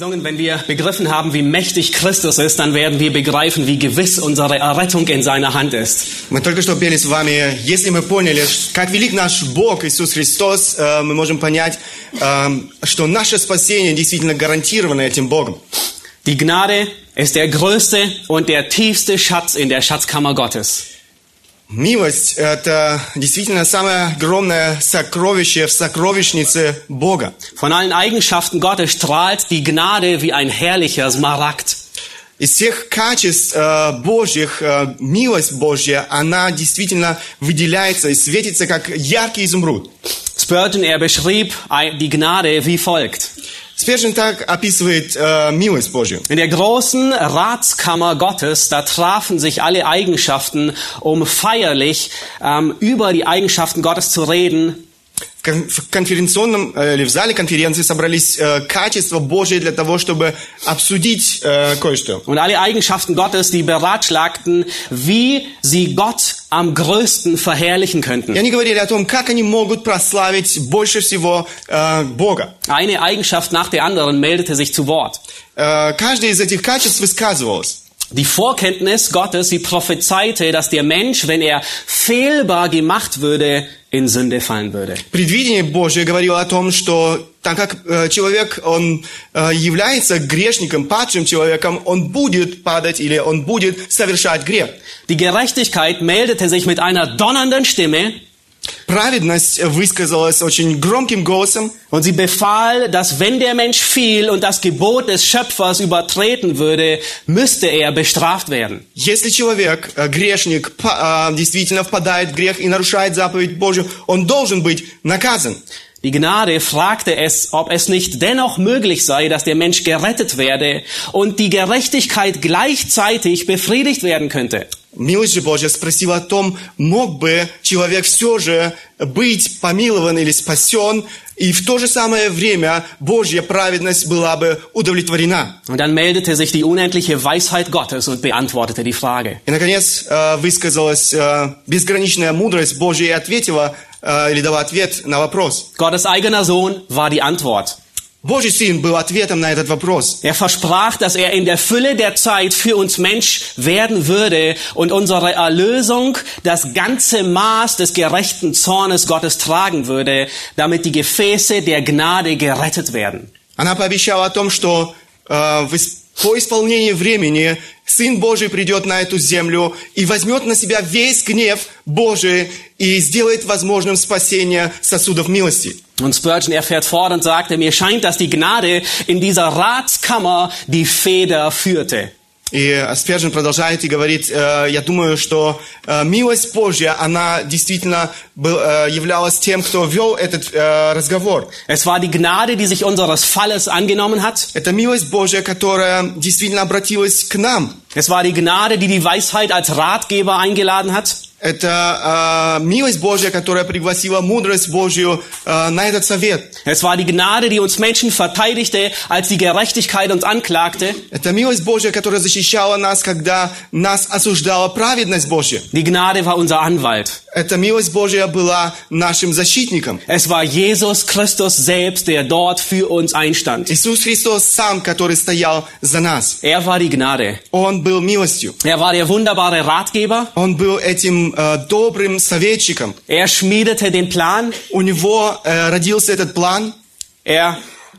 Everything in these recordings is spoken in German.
gesungen, wenn wir begriffen haben, wie mächtig Christus ist, dann werden wir begreifen, wie gewiss unsere Errettung in seiner Hand ist. Мы только что пели с вами, если мы поняли, как велик наш Бог Иисус Христос, э, мы можем понять, э, что наше спасение действительно гарантировано этим Богом. Die Gnade ist der größte und der tiefste Schatz in der Schatzkammer Gottes. Милость – это действительно самое огромное сокровище в сокровищнице Бога. Von allen Eigenschaften Gottes strahlt die Gnade wie ein herrlicher Smaragd. Из всех качеств э, Божьих, э, милость Божья, она действительно выделяется и светится, как яркий изумруд. Spurgeon, er beschrieb die Gnade wie folgt. Спержин так описывает э, милость Божью. In der großen Ratskammer Gottes, da trafen sich alle Eigenschaften, um feierlich ähm, über die Eigenschaften Gottes zu reden. В кон- В конференционном э, или в зале конференции собрались э, качества Божьи для того, чтобы обсудить э, кое-что. Und alle Eigenschaften Gottes, die beratschlagten, wie sie Gott am größten verherrlichen И könnten. они говорили о том, как они могут прославить больше всего Бога. Eine Eigenschaft nach der anderen meldete sich zu Wort. Каждое из этих качеств высказывалось. Die Vorkenntnis Gottes, sie prophezeite, dass der Mensch, wenn er fehlbar gemacht würde, in Sünde fallen würde. Предвидение Божье говорило о том, что так как э, человек, он э, является грешником, падшим человеком, он будет падать или он будет совершать грех. Die Gerechtigkeit meldete sich mit einer donnernden Stimme Праведность высказалась очень громким голосом, und sie befahl, dass wenn der Mensch fiel und das Gebot des Schöpfers übertreten würde, müsste er bestraft werden. Если человек, э, грешник, па- а, действительно впадает в грех и нарушает заповедь Божью, он должен быть наказан. Die Gnade fragte es, ob es nicht dennoch möglich sei, dass der Mensch gerettet werde und die Gerechtigkeit gleichzeitig befriedigt werden könnte. Милость же Божья спросила о том, мог бы человек все же быть помилован или спасен, и в то же самое время Божья праведность была бы удовлетворена. Und dann meldete sich die unendliche Weisheit Gottes und beantwortete die Frage. И, наконец, э, высказалась э, безграничная мудрость Божья и ответила, э, или дала ответ на вопрос. Gottes eigener Sohn war die Antwort. Божий Сын был ответом на этот вопрос. Er versprach, dass er in der Fülle der Zeit für uns Mensch werden würde und unsere Erlösung das ganze Maß des gerechten Zornes Gottes tragen würde, damit die Gefäße der Gnade gerettet werden. Она пообещала о том, что э, в ис- по исполнении времени Сын Божий придет на эту землю и возьмет на себя весь гнев Божий и сделает возможным спасение сосудов милости. Und Spurgeon, er fährt fort und sagte, mir scheint, dass die Gnade in dieser Ratskammer die Feder führte. И Спержин продолжает и говорит, э, я думаю, что э, милость Божья, она действительно был, э, являлась тем, кто вел этот разговор. Es war die Gnade, die sich unseres Falles angenommen hat. Это милость Божья, которая действительно обратилась к нам. Es war die Gnade, die die Weisheit als Ratgeber eingeladen hat. Это э, милость Божья, которая пригласила мудрость Божью э, на этот совет. Es war die Gnade, die uns Menschen verteidigte, als die Gerechtigkeit uns anklagte. Это милость Божья, которая защищала нас, когда нас осуждала праведность Божья. Die Gnade war unser Anwalt. Эта милость Божья была нашим защитником. Es war Jesus Christus selbst, der dort für uns einstand. Иисус Христос сам, который стоял за нас. Er war die Gnade. Он был милостью. Er war der wunderbare Ratgeber. Он был этим э, добрым советчиком. Er schmiedete den Plan. У него э, родился этот план. Er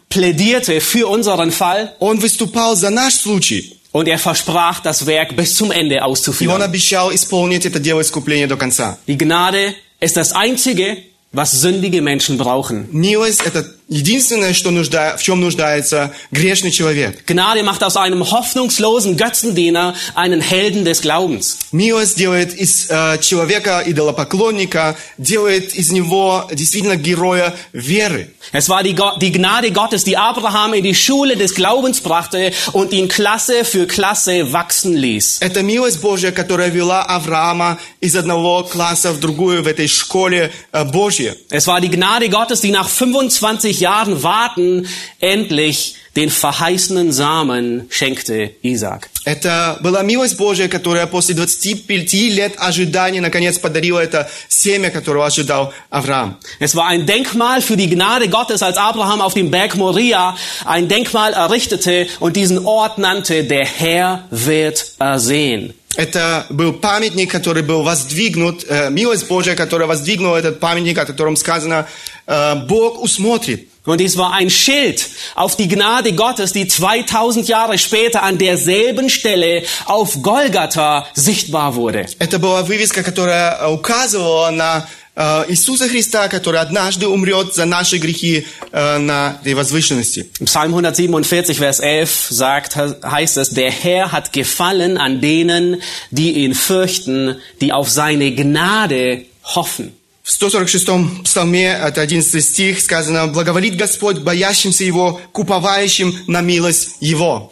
plädierte für unseren Fall. Он выступал за наш случай. Und er versprach, das Werk bis zum Ende И он auszuführen. обещал исполнить это дело искупления до конца. Die Gnade ist das Einzige, was sündige Menschen brauchen. Милость – это единственное, что нужда, в чем нуждается грешный человек. Gnade macht aus einem hoffnungslosen Götzendiener einen Helden des Glaubens. Милость делает из э, человека идолопоклонника, делает из него действительно героя веры. Es war die, Go die Gnade Gottes, die Abraham in die Schule des Glaubens brachte und ihn Klasse für Klasse wachsen ließ. Это милость Божья, которая вела Авраама из одного класса в другую в этой школе э, Божьей. Es war die Gnade Gottes, die nach 25 Jahren Warten endlich den verheißenen Samen schenkte Isaac. Это была милость Божья, которая после 25 лет ожидания наконец подарила это семя, которого ожидал Авраам. Es war ein Denkmal für die Gnade Gottes, als Abraham auf dem Berg Moria ein Denkmal errichtete und diesen Ort nannte, der Herr wird ersehen. Это был памятник, который был воздвигнут, э, милость Божья, которая воздвигнула этот памятник, о котором сказано, э, Бог усмотрит. Und dies war ein Schild auf die Gnade Gottes, die 2000 Jahre später an derselben Stelle auf Golgatha sichtbar wurde. Это была вывеска, которая э, указывала на э, Иисуса Христа, который однажды умрет за наши грехи э, на этой возвышенности. Im Psalm 147, Vers 11 sagt, heißt es, der Herr hat gefallen an denen, die ihn fürchten, die auf seine Gnade hoffen. В 146-м псалме, это 11 стих, сказано, «Благоволит Господь боящимся Его, куповающим на милость Его».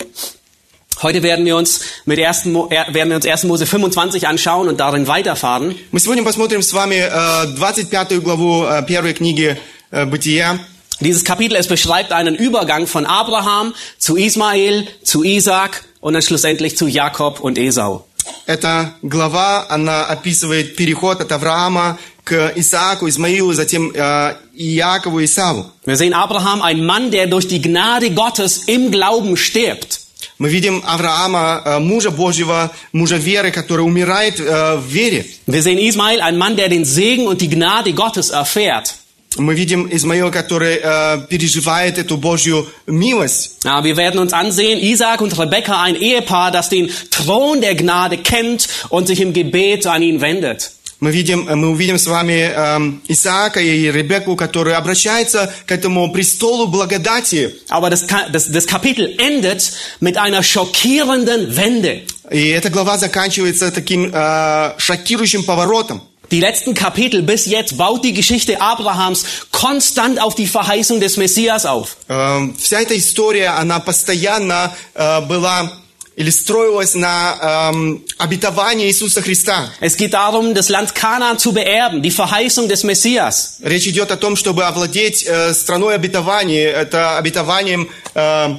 Heute werden wir uns mit 1. Mo äh, werden wir uns 1. Mose 25 anschauen und darin weiterfahren. Мы сегодня посмотрим с вами э, 25 главу э, первой книги э, Бытия. Dieses Kapitel, es beschreibt einen Übergang von Abraham zu Ismael, zu Isaac und dann schlussendlich zu Jakob und Esau. Эта глава, она описывает переход от Авраама к Исааку, Измаилу, затем э, Иакову и Исаву. Wir sehen Abraham, ein Mann, der durch die Gnade Gottes im Glauben stirbt. Мы видим Авраама, э, мужа Божьего, мужа веры, который умирает э, в вере. Wir sehen Ismael, ein Mann, der den Segen und die Gnade Gottes erfährt. Мы видим Измаила, который э, переживает эту Божью милость. Ja, wir werden uns ansehen, Isaac und Rebekka, ein Ehepaar, das den Thron der Gnade kennt und sich im Gebet an ihn wendet. Мы, видим, мы увидим с вами э, Исаака и Ребекку, которые обращаются к этому престолу благодати. Aber das, das, das Kapitel endet mit einer schockierenden Wende. И эта глава заканчивается таким э, шокирующим поворотом. Die letzten Kapitel bis jetzt baut die Geschichte Abrahams konstant auf die Verheißung des Messias auf. Э, вся эта история, она постоянно э, была или строилась на эм, обетовании Иисуса Христа. Es geht darum, das Land Kanaan zu beerben, die Verheißung des Messias. Речь идет о том, чтобы овладеть э, страной обетований, это обетованием, э,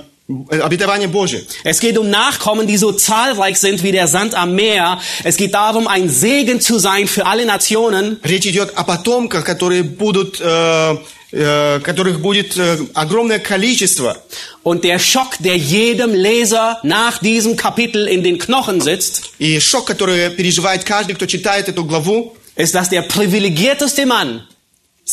обетование Божие. Es geht um Nachkommen, die so zahlreich sind wie der Sand am Meer. Es geht darum, ein Segen zu sein für alle Nationen. Речь идет о потомках, которые будут, э, э, которых будет э, огромное количество. Und der Schock, der jedem Leser nach diesem Kapitel in den Knochen sitzt, И шок, который переживает каждый, кто читает эту главу, ist, dass der privilegierteste Mann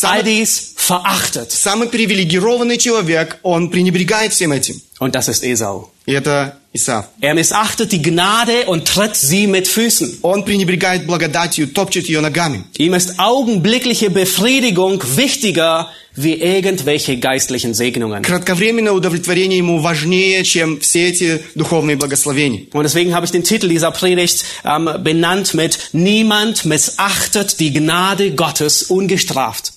all самый, dies verachtet. самый привилегированный человек, он пренебрегает всем этим. Und das ist Esau. И это Исав. Er missachtet die Gnade und tritt sie mit Füßen. Он пренебрегает благодатью, топчет ее ногами. Ihm ist augenblickliche Befriedigung wichtiger wie irgendwelche geistlichen Segnungen. Кратковременное удовлетворение ему важнее, чем все эти духовные благословения. Und deswegen habe ich den Titel dieser Predigt ähm, benannt mit Niemand missachtet die Gnade Gottes ungestraft.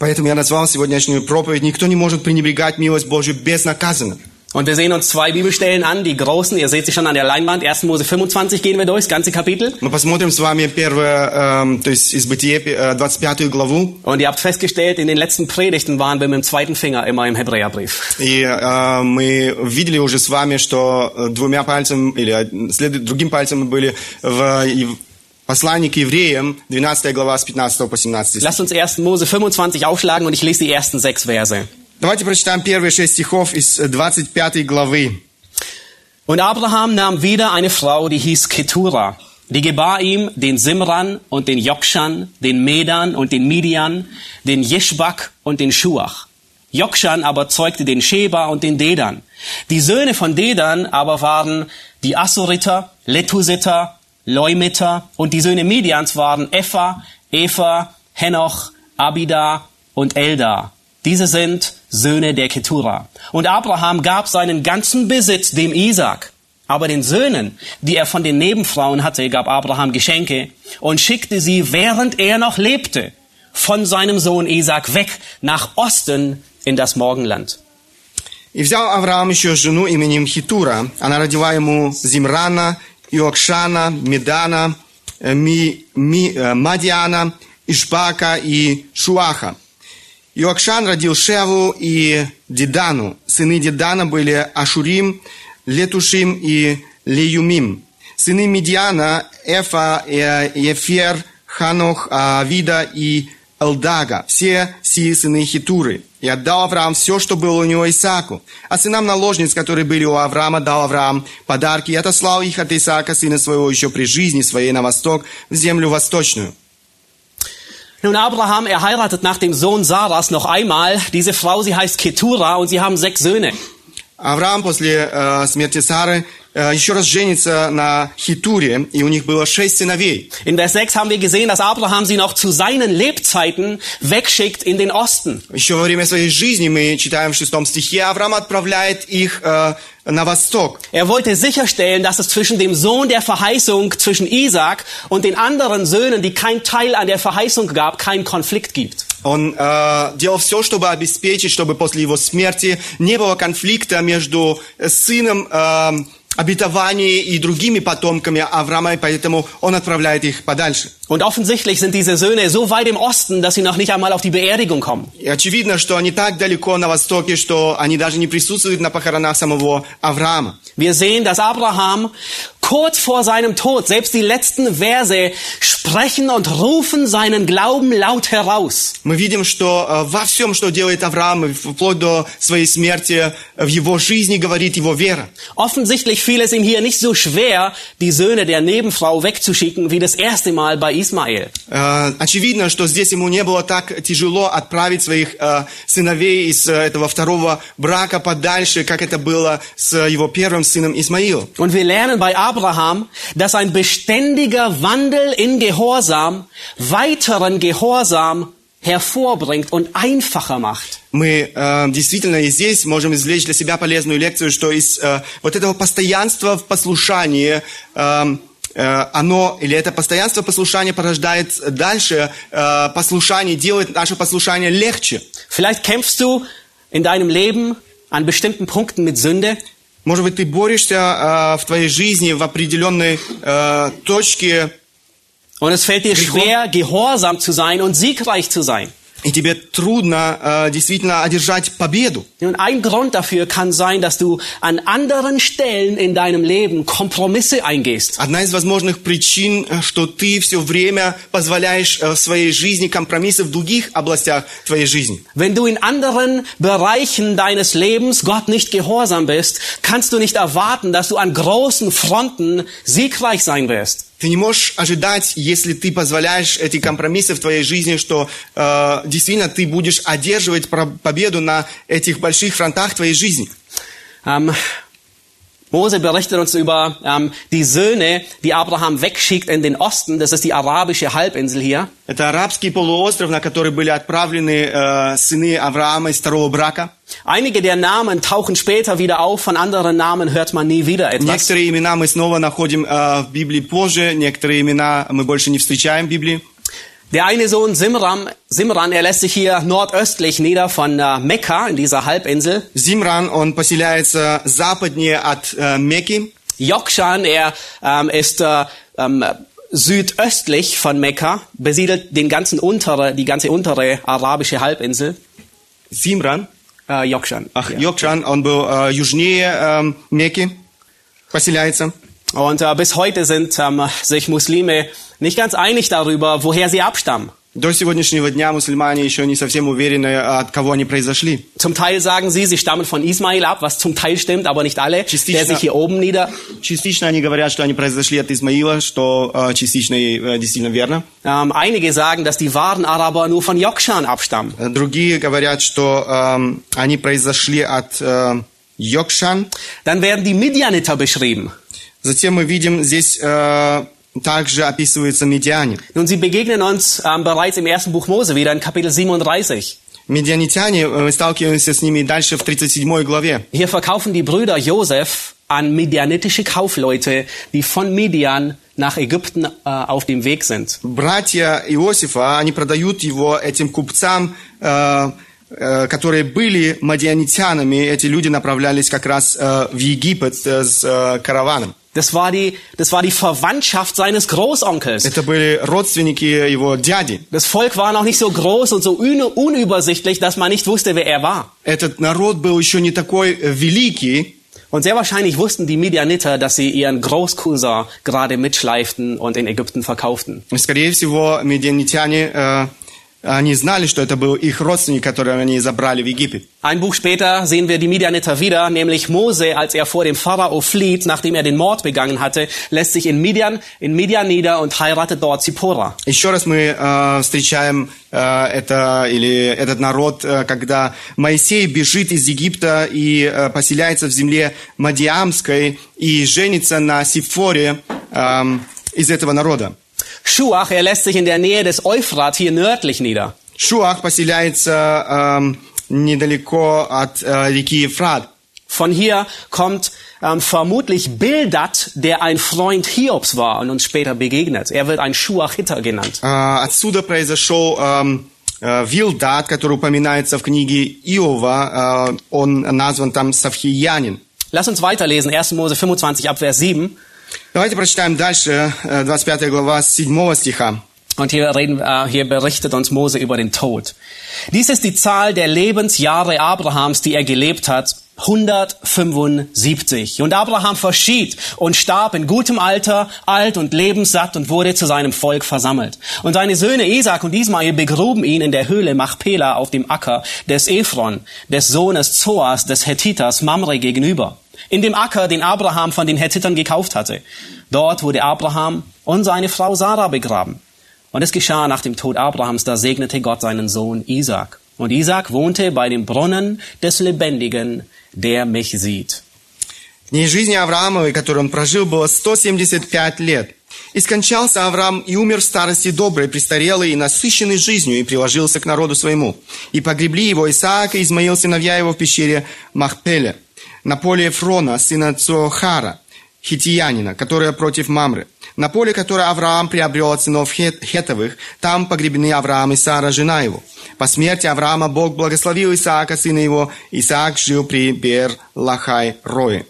Поэтому я назвал сегодняшнюю проповедь «Никто не может пренебрегать милость Божью безнаказанно». Und wir sehen uns zwei Bibelstellen an, die großen, ihr seht sie schon an der Leinwand, 1. Mose 25 gehen wir durch, das ganze Kapitel. Мы посмотрим с вами первое, эм, то есть из Бытия, э, 25 главу. Und ihr habt festgestellt, in den letzten Predigten waren wir mit dem zweiten Finger immer im Hebräerbrief. И э, мы видели уже с вами, что э, двумя пальцами, или од- след- другим пальцем мы были в Ев- послании к евреям, 12 глава с 15 по 17 стих. Lasst uns 1. Mose 25 aufschlagen und ich lese die ersten sechs Verse. Давайте прочитаем первые шесть стихов из э, 25 главы. Und Abraham nahm wieder eine Frau, die hieß Ketura. Die gebar ihm den Simran und den Jokshan, den Medan und den Midian, den Jeschbak und den Schuach. Jokshan aber zeugte den Sheba und den Dedan. Die Söhne von Dedan aber waren die Assuriter, Letusiter, Leumiter und die Söhne Midians waren Epha, Epha, Henoch, Abida und Elda. Diese sind Söhne der Ketura. Und Abraham gab seinen ganzen Besitz dem Isaac. Aber den Söhnen, die er von den Nebenfrauen hatte, gab Abraham Geschenke und schickte sie, während er noch lebte, von seinem Sohn Isaac weg nach Osten in das Morgenland. И взял Авраам еще жену именем Хитура. Она родила ему Зимрана, Иокшана, Медана, э, Ми, Ми- э, Мадиана, Ишбака и Шуаха. Иокшан родил Шеву и Дидану. Сыны Дидана были Ашурим, Летушим и Леюмим. Сыны Медиана Эфа, э, Ефер, Ханох, Авида и Элдага. Все сии сыны Хитуры. И отдал Авраам все, что было у него Исааку. А сынам наложниц, которые были у Авраама, дал Авраам подарки и отослал их от Исаака, сына своего, еще при жизни своей на восток, в землю восточную. Nun, Abraham, er heiratet nach dem Sohn Saras noch einmal. Diese Frau, sie heißt Ketura und sie haben sechs Söhne. Авраам после э, смерти Сары э, еще раз женится на Хитуре, и у них было шесть сыновей. In Vers 6 haben wir gesehen, dass Abraham sie noch zu seinen Lebzeiten wegschickt in den Osten. Еще во время своей жизни, мы читаем в шестом стихе, Авраам отправляет их э, на восток. Er wollte sicherstellen, dass es zwischen dem Sohn der Verheißung, zwischen Isaac und den anderen Söhnen, die kein Teil an der Verheißung gab, keinen Konflikt gibt. Он э, делал все, чтобы обеспечить, чтобы после его смерти не было конфликта между сыном э, обетования и другими потомками Авраама, и поэтому он отправляет их подальше. Und offensichtlich sind diese Söhne so weit im Osten, dass sie noch nicht einmal auf die Beerdigung kommen. И очевидно, что они так далеко на востоке, что они даже не присутствуют на похоронах самого Авраама. Wir sehen, dass Abraham kurz vor seinem Tod, selbst die letzten Verse, sprechen und rufen seinen Glauben laut heraus. Мы видим, что э, во всем, что делает Авраам, и вплоть до своей смерти, э, в его жизни говорит его вера. Offensichtlich fiel es ihm hier nicht so schwer, die Söhne der Nebenfrau wegzuschicken, wie das erste Mal bei Ismael. Э, Очевидно, что здесь ему не было так тяжело отправить своих э, сыновей из э, этого второго брака подальше, как это было с его первым сыном Исмаилом. Und wir lernen bei Abraham, dass ein beständiger Wandel in Gehorsam weiteren Gehorsam hervorbringt und einfacher macht. Мы э, действительно и здесь можем извлечь для себя полезную лекцию, что из э, вот этого постоянства в послушании э, э, оно или это постоянство послушания порождает дальше э, послушание, делает наше послушание легче. Vielleicht kämpfst du in deinem Leben an bestimmten Punkten mit Sünde. Может быть, ты борешься э, в твоей жизни в определенной э, точке, Und es fällt dir schwer, gehorsam zu sein und siegreich zu sein. и тебе трудно э, действительно одержать победу. Und ein Grund dafür kann sein, dass du an anderen Stellen in deinem Leben Kompromisse eingehst. Одна из возможных причин, э, что ты все время позволяешь э, в своей жизни компромиссы в других областях твоей жизни. Wenn du in anderen Bereichen deines Lebens Gott nicht gehorsam bist, kannst du nicht erwarten, dass du an großen Fronten siegreich sein wirst. Ты не можешь ожидать, если ты позволяешь эти компромиссы в твоей жизни, что э, действительно ты будешь одерживать победу на этих больших фронтах твоей жизни. Ähm, Mose berichtet uns über ähm, die Söhne, die Abraham wegschickt in den Osten. Das ist die arabische Halbinsel hier. Это арабский полуостров, на который были отправлены э, сыны Авраама из второго брака. Einige der Namen tauchen später wieder auf, von anderen Namen hört man nie wieder etwas. Некоторые имена мы снова находим э, в Библии позже, некоторые имена мы больше не встречаем в Библии. Der eine Sohn Simram, Simran, er lässt sich hier nordöstlich nieder von äh, Mekka in dieser Halbinsel. Зимран, он поселяется западнее от э, Мекки. Jokshan, er ähm, ist äh, ähm, südöstlich von Mekka, besiedelt den ganzen untere, die ganze untere arabische Halbinsel. Зимран, Äh, Jokshan. ах, ja. Йокшан, он был э, южнее э, Мекки, поселяется. Und äh, bis heute sind ähm, sich Muslime nicht ganz einig darüber, woher sie abstammen. До сегодняшнего дня мусульмане еще не совсем уверены, от кого они произошли. Zum Teil sagen sie, sie stammen von Ismail ab, was zum Teil stimmt, aber nicht alle. Частично. Der sich hier oben nieder. Частично они говорят, что они произошли от Измаила, что э, частично и э, действительно верно. Ähm, einige sagen, dass die wahren Araber nur von Jokshan abstammen. Э, Другие говорят, что эм, они произошли от э, Йокшан. Dann werden die Midianiter beschrieben. Затем мы видим здесь э, также описываются медиане. Nun, sie begegnen uns ähm, bereits im ersten Buch Mose wieder in Kapitel 37. Медианитяне, э, мы сталкиваемся с ними дальше в 37 главе. Hier verkaufen die Brüder Josef an medianitische Kaufleute, die von Midian nach Ägypten äh, auf dem Weg sind. Братья Иосифа, они продают его этим купцам, э, которые были мадианитянами. Эти люди направлялись как раз в Египет с караваном. Das war die, das war die Verwandtschaft seines Großonkels. Это были родственники его дяди. Das Volk war noch nicht so groß und so un unübersichtlich, dass man nicht wusste, wer er war. Этот народ был еще не такой э, великий, Und sehr wahrscheinlich wussten die Midianiter, dass sie ihren Großcousin gerade mitschleiften und in Ägypten verkauften. И, Скорее всего, медианитяне, э, они знали, что это был их родственник, которого они забрали в Египет. Ein Buch später sehen wir die Midianiter wieder, nämlich Mose, als er vor dem Pharao flieht, nachdem er den Mord begangen hatte, lässt sich in Midian, in Midian nieder und heiratet dort Zippora. Еще раз мы э, встречаем э, это или этот народ, э, когда Моисей бежит из Египта и э, поселяется в земле Мадиамской и женится на Сифоре эм, из этого народа. Schuach, er lässt sich in der Nähe des Euphrat hier nördlich nieder. Шуах поселяется эм, недалеко от э, реки Ефрат. Von hier kommt ähm, vermutlich Bildad, der ein Freund Hiobs war und uns später begegnet. Er wird ein Schuachiter genannt. Э, отсюда произошел эм, э, Вилдат, который упоминается в книге Иова. Э, он назван там Савхиянин. Lass uns weiterlesen, 1. Mose 25 ab Vers 7. Давайте прочитаем дальше, э, 25 глава, с 7 стиха. Und hier, reden, äh, hier berichtet uns Mose über den Tod. Dies ist die Zahl der Lebensjahre Abrahams, die er gelebt hat. 175. Und Abraham verschied und starb in gutem Alter, alt und lebenssatt und wurde zu seinem Volk versammelt. Und seine Söhne Isaac und Ismael begruben ihn in der Höhle Machpela auf dem Acker des Ephron, des Sohnes Zoas, des Hethiters Mamre gegenüber. In dem Acker, den Abraham von den Hethitern gekauft hatte. Dort wurde Abraham und seine Frau Sarah begraben. Und es geschah nach dem Tod Abrahams, da segnete Gott seinen Sohn Isaac. Und Isaac wohnte bei dem Brunnen des Lebendigen, der mich sieht. Дней жизни Авраамовой, который он прожил, было 175 лет. И скончался Авраам и умер в старости доброй, престарелый и насыщенный жизнью, и приложился к народу своему. И погребли его Исаак и Измаил, сыновья его, в пещере Махпеля, на поле Ефрона, сына Цохара, хитиянина, которая против Мамры. На поле, которое Авраам приобрел от сынов Хет- Хетовых, там погребены Авраам и Сара, жена его. По смерти Авраама Бог благословил Исаака, сына его. Исаак жил при Бер-Лахай-Рое.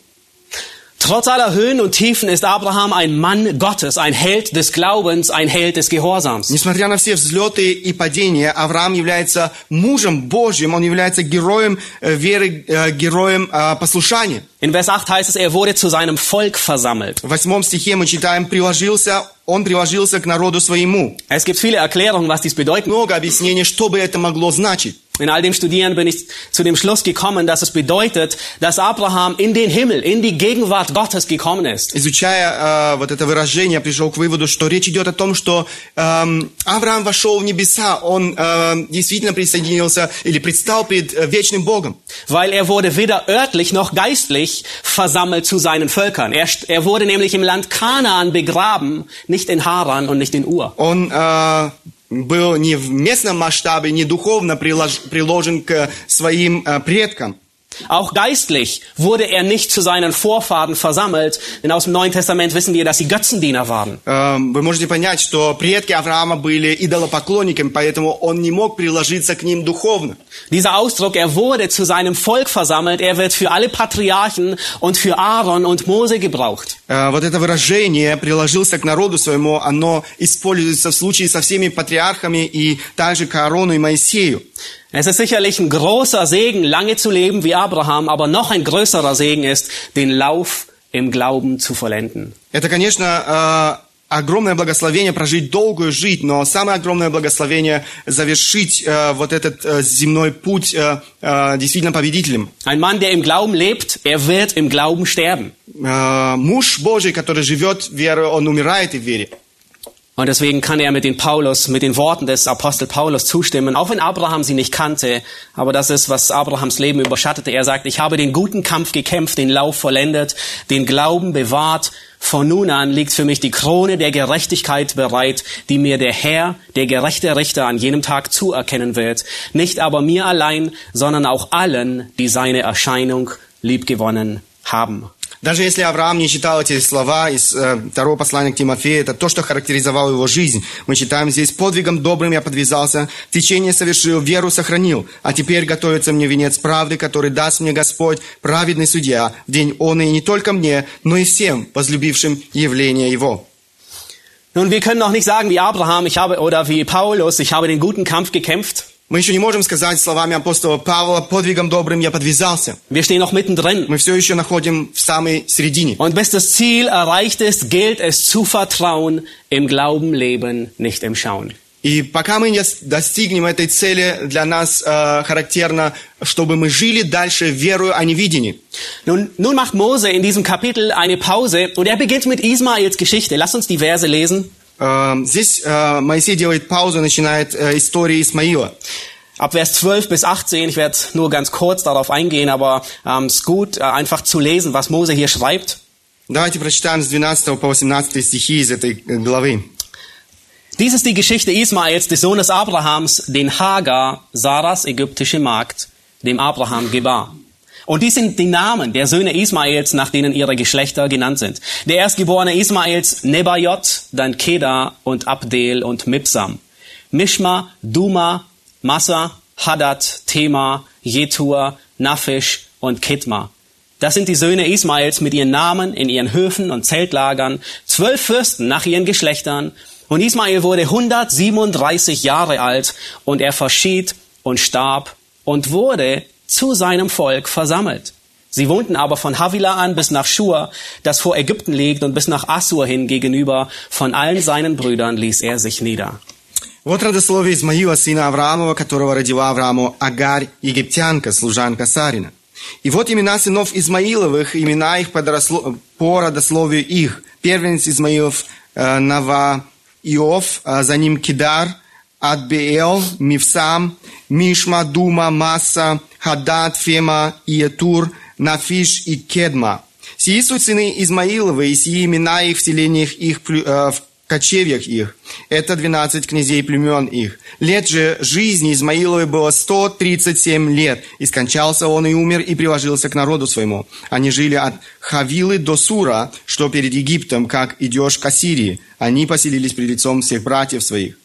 Trotz aller Höhen und Tiefen ist Abraham ein Mann Gottes, ein Held des Glaubens, ein Held des Gehorsams. Несмотря на все взлеты и падения, Авраам является мужем Божьим, он является героем э, веры, э, героем э, послушания. In Vers 8 heißt es, er wurde zu seinem Volk versammelt. В восьмом стихе мы читаем, приложился, он приложился к народу своему. Es gibt viele Erklärungen, was dies bedeutet. Много объяснений, что бы это могло значить. In all dem Studieren bin ich zu dem Schluss gekommen, dass es bedeutet, dass Abraham in den Himmel, in die Gegenwart Gottes gekommen ist. Изучая э, вот это выражение, я пришел к выводу, что речь идет о том, что эм, Авраам вошел в небеса, он э, действительно присоединился или предстал перед э, вечным Богом. Weil er wurde weder örtlich noch geistlich versammelt zu seinen Völkern. Er, st- er wurde nämlich im Land Kanaan begraben, nicht in Haran und nicht in Ur. Он э, был не в местном масштабе, не духовно прилож- приложен к своим э, предкам. Auch geistlich wurde er nicht zu seinen Vorfahren versammelt, denn aus dem Neuen Testament wissen wir, dass sie Götzendiener waren. Э, Вы можете понять, что предки Авраама были идолопоклонниками, поэтому он не мог приложиться к ним духовно. Dieser Ausdruck, er wurde zu seinem Volk versammelt, er wird für alle Patriarchen und für Aaron und Mose gebraucht. Э, Вот это выражение «приложился к народу своему», оно используется в случае со всеми патриархами и также к Аарону и Моисею. Es ist sicherlich ein großer Segen, lange zu leben wie Abraham, aber noch ein größerer Segen ist, den Lauf im Glauben zu vollenden. Это, конечно, э, огромное благословение прожить долгую жизнь, но самое огромное благословение завершить э, вот этот э, земной путь э, э, действительно победителем. Ein Mann, der im Glauben lebt, er wird im Glauben sterben. Э, Муж Божий, который живет верой, он умирает и в вере. Und deswegen kann er mit den Paulus, mit den Worten des Apostel Paulus zustimmen, auch wenn Abraham sie nicht kannte. Aber das ist, was Abrahams Leben überschattete. Er sagt, ich habe den guten Kampf gekämpft, den Lauf vollendet, den Glauben bewahrt. Von nun an liegt für mich die Krone der Gerechtigkeit bereit, die mir der Herr, der gerechte Richter an jenem Tag zuerkennen wird. Nicht aber mir allein, sondern auch allen, die seine Erscheinung liebgewonnen haben. Даже если Авраам не читал эти слова из э, второго послания к Тимофею, это то, что характеризовало его жизнь. Мы читаем здесь, подвигом добрым я подвязался, течение совершил, веру сохранил, а теперь готовится мне венец правды, который даст мне Господь, праведный судья, в день он и не только мне, но и всем, возлюбившим явление его. Nun, wir können noch nicht sagen wie Abraham, ich habe, oder wie Paulus, ich habe den guten Kampf gekämpft. Мы еще не можем сказать словами апостола Павла, подвигом добрым я подвязался. Wir stehen noch mittendrin. Мы все еще находим в самой середине. Und bis das Ziel erreicht ist, gilt es zu vertrauen, im Glauben leben, nicht im Schauen. И пока мы не достигнем этой цели, для нас э, характерно, чтобы мы жили дальше верою, а не видением. Nun, nun macht Mose in diesem Kapitel eine Pause und er beginnt mit Ismaels Geschichte. Lass uns die Verse lesen. Э, Здесь э, Моисей делает паузу, начинает э, истории Исмаила. Ab Vers 12 bis 18, ich werde nur ganz kurz darauf eingehen, aber ähm, es ist gut, äh, einfach zu lesen, was Mose hier schreibt. Давайте прочитаем с 12 по 18 стихи из этой э, главы. Dies ist die Geschichte Ismaels, des Sohnes Abrahams, den Hagar, Saras ägyptische Magd, dem Abraham gebar. Und dies sind die Namen der Söhne Ismaels, nach denen ihre Geschlechter genannt sind. Der erstgeborene Ismaels Nebajot, dann Kedar und Abdel und Mipsam. Mishma, Duma, Massa, Hadad, Tema, Jetur, Naphish und Kitma. Das sind die Söhne Ismaels mit ihren Namen in ihren Höfen und Zeltlagern, zwölf Fürsten nach ihren Geschlechtern. Und Ismael wurde 137 Jahre alt und er verschied und starb und wurde zu seinem Volk versammelt. Sie wohnten aber von Havila an bis nach Schur, das vor Ägypten liegt, und bis nach Assur hin gegenüber. Von allen seinen Brüdern ließ er sich nieder. Вот родословие Измаила, сына Авраамова, которого родила Аврааму Агарь, египтянка, служанка Сарина. И вот имена сынов Измаиловых, имена их по, доросло- по родословию их. Первенец Измаилов э, Нава Иов, а за ним Кидар, Адбеэл, Мивсам, Мишма, Дума, Масса, Хадад, Фема, Иетур, Нафиш и Кедма. Сии суть сыны Измаиловы, и сии имена их в селениях их, э, в кочевьях их. Это 12 князей племен их. Лет же жизни Измаиловой было 137 лет. И скончался он и умер, и приложился к народу своему. Они жили от Хавилы до Сура, что перед Египтом, как идешь к Ассирии. Они поселились пред лицом всех братьев своих.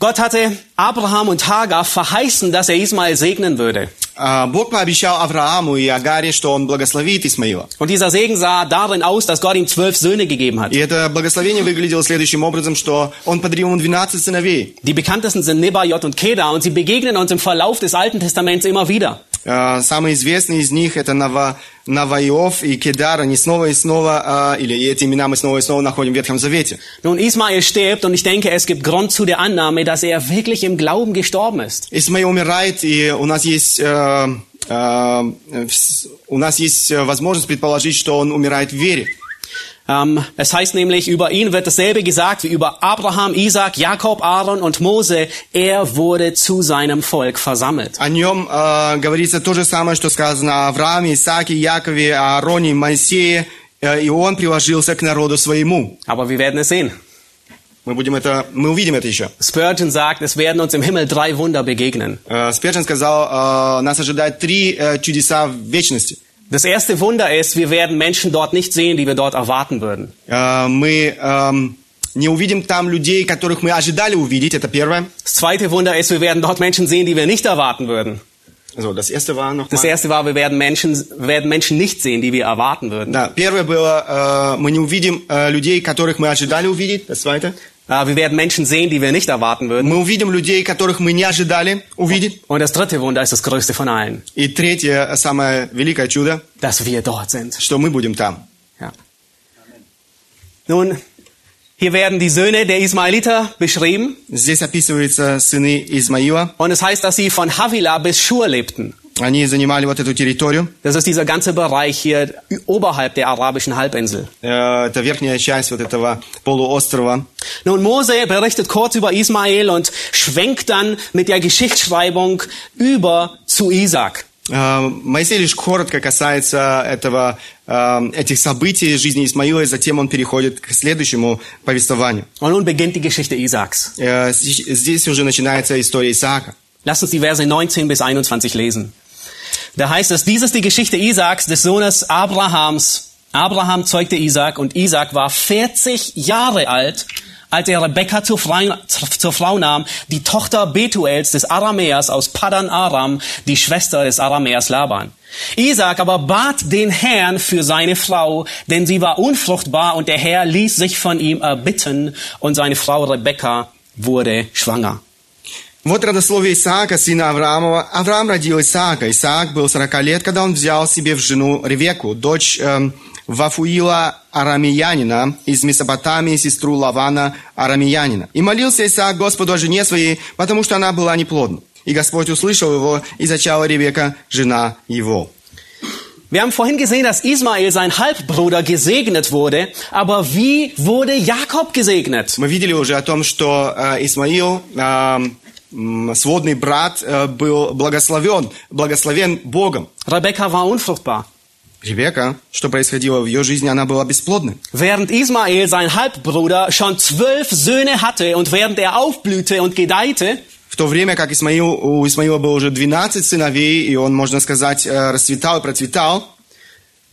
Gott hatte Abraham und Hagar verheißen, dass er Ismael segnen würde. А, Бог пообещал Аврааму и Агаре, что он благословит Исмаила. Und dieser Segen sah darin aus, dass Gott ihm zwölf Söhne gegeben hat. И это благословение выглядело следующим образом, что он подарил ему 12 сыновей. Die bekanntesten sind Nebajot und Kedar und sie begegnen uns im Verlauf des Alten Testaments immer wieder. А, Самый известный из них это Нава, Наваиов и Кедар. Они снова и снова, а, или эти имена мы снова и снова находим в Ветхом Завете. Nun, Ismael stirbt und ich denke, es gibt Grund zu der Annahme, dass er wirklich im Glauben gestorben ist. Исмаил умирает, и у нас есть... э, э, вс- у нас есть э, возможность предположить, что он умирает в вере. Ähm, es heißt nämlich, über ihn wird dasselbe gesagt wie über Abraham, Isaac, Jakob, Aaron und Mose. Er wurde zu seinem Volk versammelt. О нем э, говорится то же самое, что сказано о Аврааме, Исааке, Якове, Аароне, Моисее, э, и он приложился к народу своему. Aber wir werden es sehen. Мы будем это, мы увидим это еще. Spurgeon sagt, es werden uns im Himmel drei Wunder begegnen. Э, Спержин сказал, э, нас ожидает три э, чудеса в вечности. Das erste Wunder ist, wir werden Menschen dort nicht sehen, die wir dort erwarten würden. Э, Мы эм, не увидим там людей, которых мы ожидали увидеть, это первое. Das zweite Wunder ist, wir werden dort Menschen sehen, die wir nicht erwarten würden. So, das erste war noch Das erste war, wir werden Menschen, wir werden Menschen nicht sehen, die wir erwarten würden. Да, первое было, э, мы не увидим э, людей, которых мы ожидали увидеть. Das zweite. Äh, Wir werden Menschen sehen, die wir nicht erwarten würden. Мы увидим людей, которых мы не ожидали увидеть. Und das dritte Wunder ist das größte von allen, И третье, э, самое великое чудо, dass wir dort sind. что мы будем там. Ja. Nun, hier werden die Söhne der Ismaeliter beschrieben Здесь описываются сыны Измаила. und es heißt, dass sie von Havila bis Schur lebten. Они занимали вот эту территорию. Das ist dieser ganze Bereich hier oberhalb der arabischen Halbinsel. Э, Это верхняя часть вот этого полуострова. Nun, Mose berichtet kurz über Ismael und schwenkt dann mit der Geschichtsschreibung über zu Isaac. Э, Моисей лишь коротко касается этого, э, этих событий из жизни Исмаила, и затем он переходит к следующему повествованию. Und nun beginnt die Geschichte Isaacs. Здесь здесь уже начинается история Исаака. Lass uns die Verse 19 bis 21 lesen. Da heißt es, dies ist die Geschichte Isaaks, des Sohnes Abrahams. Abraham zeugte Isaak und Isaak war 40 Jahre alt, als er Rebekka zur Frau, zur Frau nahm, die Tochter Betuels des Aramäers aus Padan Aram, die Schwester des Aramäers Laban. Isaak aber bat den Herrn für seine Frau, denn sie war unfruchtbar und der Herr ließ sich von ihm erbitten und seine Frau Rebekka wurde schwanger. Вот родословие Исаака, сына Авраамова. Авраам родил Исаака. Исаак был 40 лет, когда он взял себе в жену Ревеку, дочь эм, Вафуила Арамиянина из Месопотамии, сестру Лавана Арамиянина. И молился Исаак Господу о жене своей, потому что она была неплодна. И Господь услышал его, и зачала Ревека, жена его. Wir haben vorhin gesehen, dass Ismael, sein Halbbruder, gesegnet wurde. Aber wie wurde Jakob gesegnet? Мы видели уже о том, что э, Исмаил, э, м, сводный брат, э, был благословен, благословен Богом. Rebekka war unfruchtbar. Ревека, что происходило в ее жизни, она была бесплодной. Während Ismael, sein Halbbruder, schon zwölf Söhne hatte und während er aufblühte und gedeihte, В то время как Исмаил, у Исмаила было уже 12 сыновей, и он, можно сказать, э, расцветал и процветал,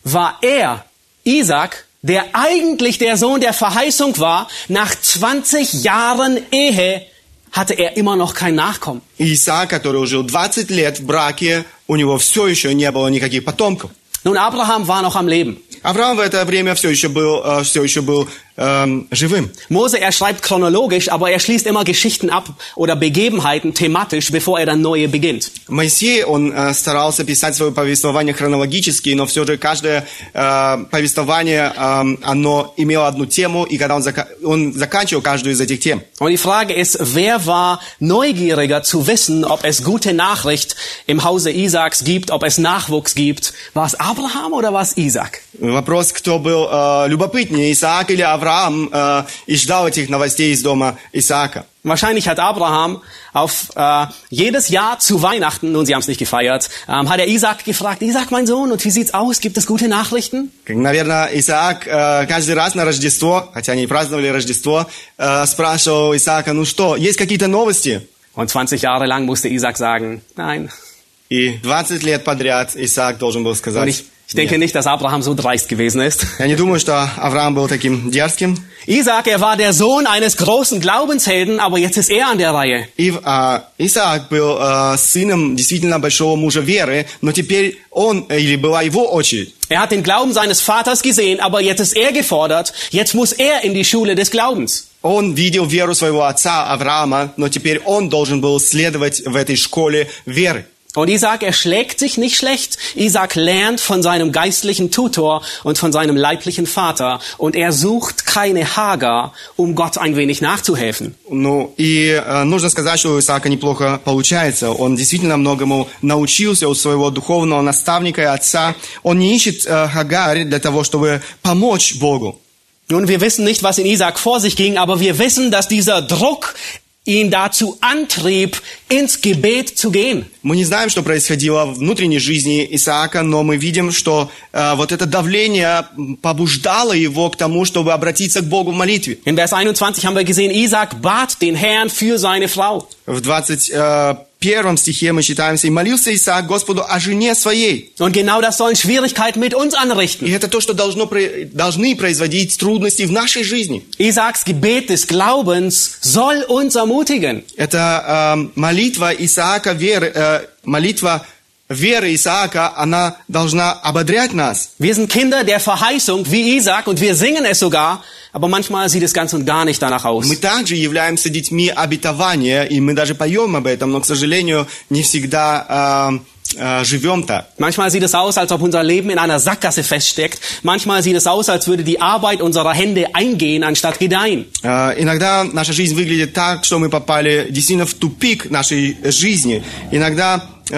war er, Isaac, der eigentlich der Sohn der Verheißung war, nach 20 Jahren Ehe hatte er immer noch kein Nachkommen. и Исаак, который жил 20 лет в браке, у него все еще не было никаких потомков. Nun, Abraham war noch am Leben. Авраам в это время все еще был, э, все еще был эм, живым. Mose, er schreibt chronologisch, aber er schließt immer Geschichten ab oder Begebenheiten thematisch, bevor er dann neue beginnt. Моисей, он э, старался писать свое повествование хронологически, но все же каждое э, повествование, э, оно имело одну тему, и когда он, зака- он заканчивал каждую из этих тем. Und die Frage ist, wer war neugieriger zu wissen, ob es gute Nachricht im Hause Isaaks gibt, ob es Nachwuchs gibt? War es Abraham oder war es Isaac? Вопрос, кто был э, любопытнее, Исаак или Авраам, э, и ждал этих новостей из дома Исаака. Wahrscheinlich hat Abraham auf äh, jedes Jahr zu Weihnachten, nun sie haben es nicht gefeiert, ähm, hat er Isaac gefragt, Isaac, mein Sohn, und wie sieht's aus? Gibt es gute Nachrichten? Как, Наверное, Исаак э, каждый раз на Рождество, хотя они и праздновали Рождество, э, спрашивал Исаака, ну что, есть какие-то новости? Und 20 Jahre lang musste Isaac sagen, nein. И 20 лет подряд Исаак должен был Und сказать, ich, ich denke «Нет». nicht, dass Abraham so dreist gewesen ist. Я не думаю, что Авраам был таким дерзким. Isaac, er war der Sohn eines großen Glaubenshelden, aber jetzt ist er an der Reihe. И а, Исаак был э, сыном действительно большого мужа веры, но теперь он, э, или была его очередь. Er hat den Glauben seines Vaters gesehen, aber jetzt ist er gefordert. Jetzt muss er in die Schule des Glaubens. Он видел веру своего отца Авраама, но теперь он должен был следовать в этой школе веры. Und Isaac, er schlägt sich nicht schlecht. Isaac lernt von seinem geistlichen Tutor und von seinem leiblichen Vater. Und er sucht keine Hagar, um Gott ein wenig nachzuhelfen. Ну, и э, нужно сказать, что у Исаака неплохо получается. Он действительно многому научился у своего духовного наставника и отца. Он не ищет э, Хагарь для того, чтобы помочь Богу. Nun, wir wissen nicht, was in Isaac vor sich ging, aber wir wissen, dass dieser Druck ihn dazu antrieb, ins Gebet zu gehen. Мы не знаем, что происходило в внутренней жизни Исаака, но мы видим, что э, вот это давление побуждало его к тому, чтобы обратиться к Богу в молитве. In Vers 21 haben wir gesehen, Isaac bat den Herrn für seine Frau. В 21 стихе мы читаемся, «И молился Исаак Господу о жене своей». Und genau das sollen Schwierigkeiten mit uns И anrichten. это то, что должно, должны производить трудности в нашей жизни. Isaaks Gebet des Glaubens soll uns ermutigen. Это э, молитва Исаака веры, э, молитва веры Исаака, она должна ободрять нас. Wir sind Kinder der Verheißung, wie Isaac, und wir singen es sogar, aber manchmal sieht es ganz und gar nicht danach aus. Мы также являемся детьми обетования, и мы даже поем об этом, но, к сожалению, не всегда э, э, живем так. Manchmal sieht es aus, als ob unser Leben in einer Sackgasse feststeckt. Manchmal sieht es aus, als würde die Arbeit unserer Hände eingehen, anstatt gedeihen. Э, Иногда наша жизнь выглядит так, что мы попали действительно в тупик нашей жизни. Иногда э,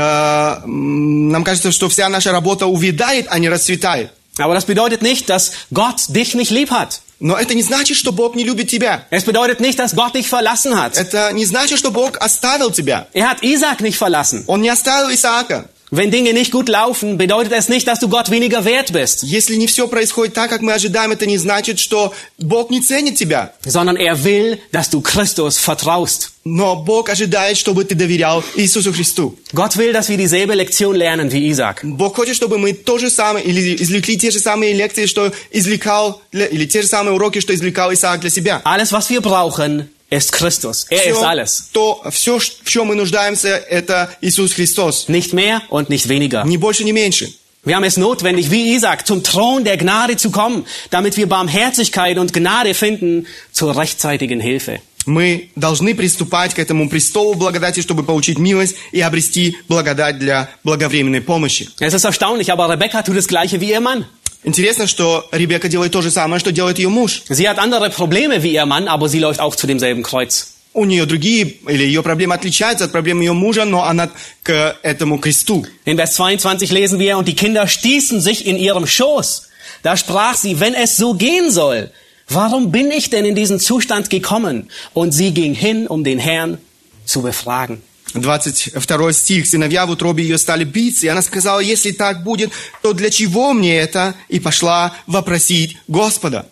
м, нам кажется, что вся наша работа увядает, а не расцветает. Aber das bedeutet nicht, dass Gott dich nicht lieb hat. Но это не значит, что Бог не любит тебя. Es bedeutet nicht, dass Gott dich verlassen hat. Это не значит, что Бог оставил тебя. Er hat Isaac nicht verlassen. Он не оставил Исаака. Wenn Dinge nicht gut laufen, bedeutet es nicht, dass du Gott weniger wert bist, Если не все происходит так, как мы ожидаем, это не значит, что Бог не ценит тебя. sondern er will, dass du Christus vertraust. Но Бог ожидает, чтобы ты доверял Иисусу Христу. Gott will, dass wir dieselbe Lektion lernen wie Isaac. Бог хочет, чтобы мы то же самое, или извлекли те же самые лекции, что извлекал, для- или те же самые уроки, что извлекал Исаак для себя. Alles, was wir brauchen, ist Christus. Er ist alles. то, все, в чем мы нуждаемся, это Иисус Христос. Nicht mehr und nicht weniger. Ни больше, ни меньше. Wir haben es notwendig, wie Isaac, zum Thron der Gnade zu kommen, damit wir Barmherzigkeit und Gnade finden zur rechtzeitigen Hilfe. Мы должны приступать к этому престолу благодати, чтобы получить милость и обрести благодать для благовременной помощи. Es ist erstaunlich, aber Rebecca tut das Gleiche wie ihr Mann. Интересно, что Ребекка делает то же самое, что делает ее муж. Sie hat andere Probleme wie ihr Mann, aber sie läuft auch zu demselben Kreuz. У нее другие, или ее проблемы отличаются от проблем ее мужа, но она к этому кресту. In Vers 22 lesen wir, und die Kinder stießen sich in ihrem Schoß. Da sprach sie, wenn es so gehen soll, warum bin ich denn in diesen Zustand gekommen? Und sie ging hin, um den Herrn zu befragen. 22 стих. «Сыновья в утробе ее стали биться, и она сказала, если так будет, то для чего мне это?» И пошла вопросить Господа.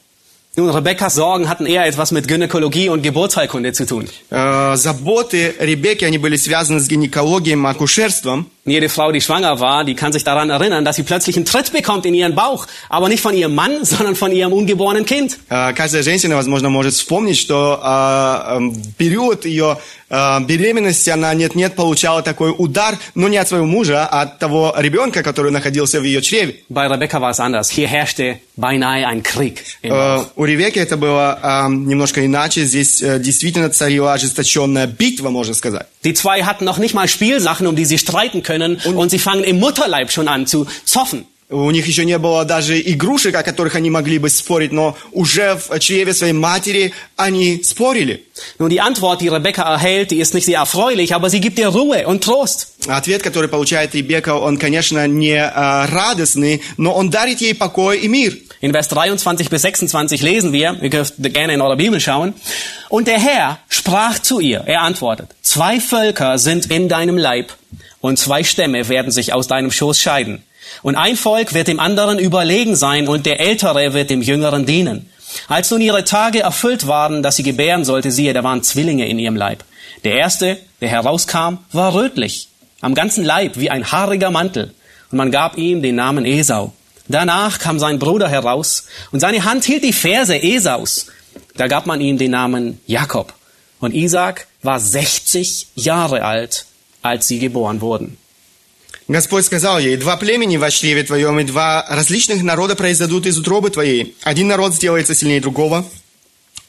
Nun, Rebekkas Sorgen hatten eher etwas mit Gynäkologie und Geburtsheilkunde zu tun. Э, заботы Ребекки, они были связаны с гинекологией, акушерством. Jede Frau, die schwanger war, die kann sich daran erinnern, dass sie plötzlich einen Tritt bekommt in ihren Bauch, aber nicht von ihrem Mann, sondern von ihrem ungeborenen Kind. Э, Каждая женщина, возможно, может вспомнить, что э, эм, в период ее э, беременности она нет-нет получала такой удар, но не от своего мужа, а от того ребенка, который находился в ее чреве. Bei Rebekka war es anders. Hier herrschte beinahe ein Krieg. im Э, Bauch. У Ревеки это было э, немножко иначе. Здесь э, действительно царила ожесточенная битва, можно сказать. Die zwei hatten noch nicht mal Spielsachen, um die sie streiten können, und sie fangen im Mutterleib schon an zu zoffen. У них еще не было даже игрушек, о которых они могли бы спорить, но уже в чреве своей матери они спорили. Nun, die Antwort, die Rebekka erhält, die ist nicht sehr erfreulich, aber sie gibt ihr Ruhe und Trost. Ответ, который получает Ребека, он, конечно, не э, радостный, но он дарит ей покой и мир. In Vers 23 bis 26 lesen wir, ihr dürft gerne in eurer Bibel schauen, und der Herr sprach zu ihr, er antwortet, zwei Völker sind in deinem Leib und zwei Stämme werden sich aus deinem Schoß scheiden. Und ein Volk wird dem anderen überlegen sein und der Ältere wird dem Jüngeren dienen. Als nun ihre Tage erfüllt waren, dass sie gebären sollte, siehe, da waren Zwillinge in ihrem Leib. Der erste, der herauskam, war rötlich, am ganzen Leib wie ein haariger Mantel, und man gab ihm den Namen Esau. Danach kam sein Bruder heraus, und seine Hand hielt die Ferse Esaus. Da gab man ihm den Namen Jakob. Und Isaac war 60 Jahre alt, als sie geboren wurden. Господь сказал ей, два племени во чреве твоем, и два различных народа произойдут из утробы твоей. Один народ сделается сильнее другого,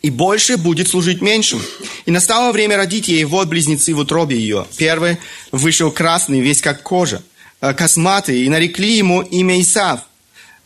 и больше будет служить меньшим. И настало время родить ей, вот близнецы в утробе ее. Первый вышел красный, весь как кожа, э, косматый, и нарекли ему имя Исав.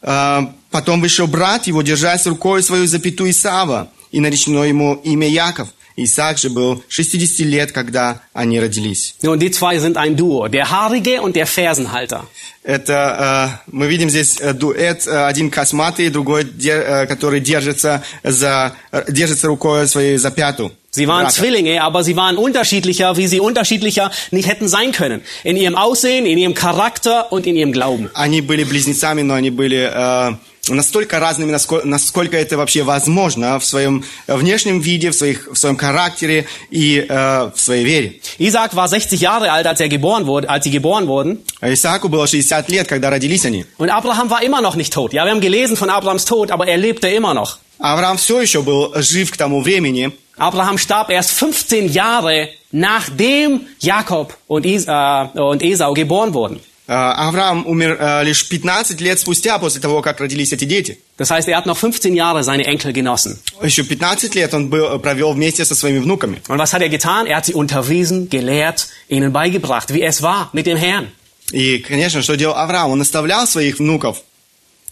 Э, Потом вышел брат его, держась рукой свою запятую Исава, и наречено ему имя Яков. Исаак же был 60 лет, когда они родились. Nun, die zwei sind ein Duo, der Haarige und der Fersenhalter. Это э, мы видим здесь э, дуэт, э, один косматый, другой, э, который держится за э, держится рукой своей за пяту. Sie waren брата. Zwillinge, aber sie waren unterschiedlicher, wie sie unterschiedlicher nicht hätten sein können. In ihrem Aussehen, in ihrem Charakter und in ihrem Glauben. Они были близнецами, но они были э, настолько разными, насколько, насколько это вообще возможно в своем внешнем виде, в, своих, в своем характере и э, в своей вере. Isaac war 60 Jahre alt, als er geboren wurde, als sie geboren wurden. А Исааку было 60 лет, когда родились они. Und Abraham war immer noch nicht tot. Ja, wir haben gelesen von Abrahams Tod, aber er lebte immer noch. Авраам все еще был жив к тому времени. Abraham starb erst 15 Jahre nachdem Jakob und, Is äh, und Esau geboren wurden. Э, Авраам умер э, лишь 15 лет спустя после того, как родились эти дети. Das heißt, er hat noch 15 Jahre seine Enkel genossen. Еще 15 лет он был, провел вместе со своими внуками. Und was hat er getan? Er hat sie unterwiesen, gelehrt, ihnen beigebracht, wie es war mit dem Herrn. И, конечно, что делал Авраам? Он наставлял своих внуков.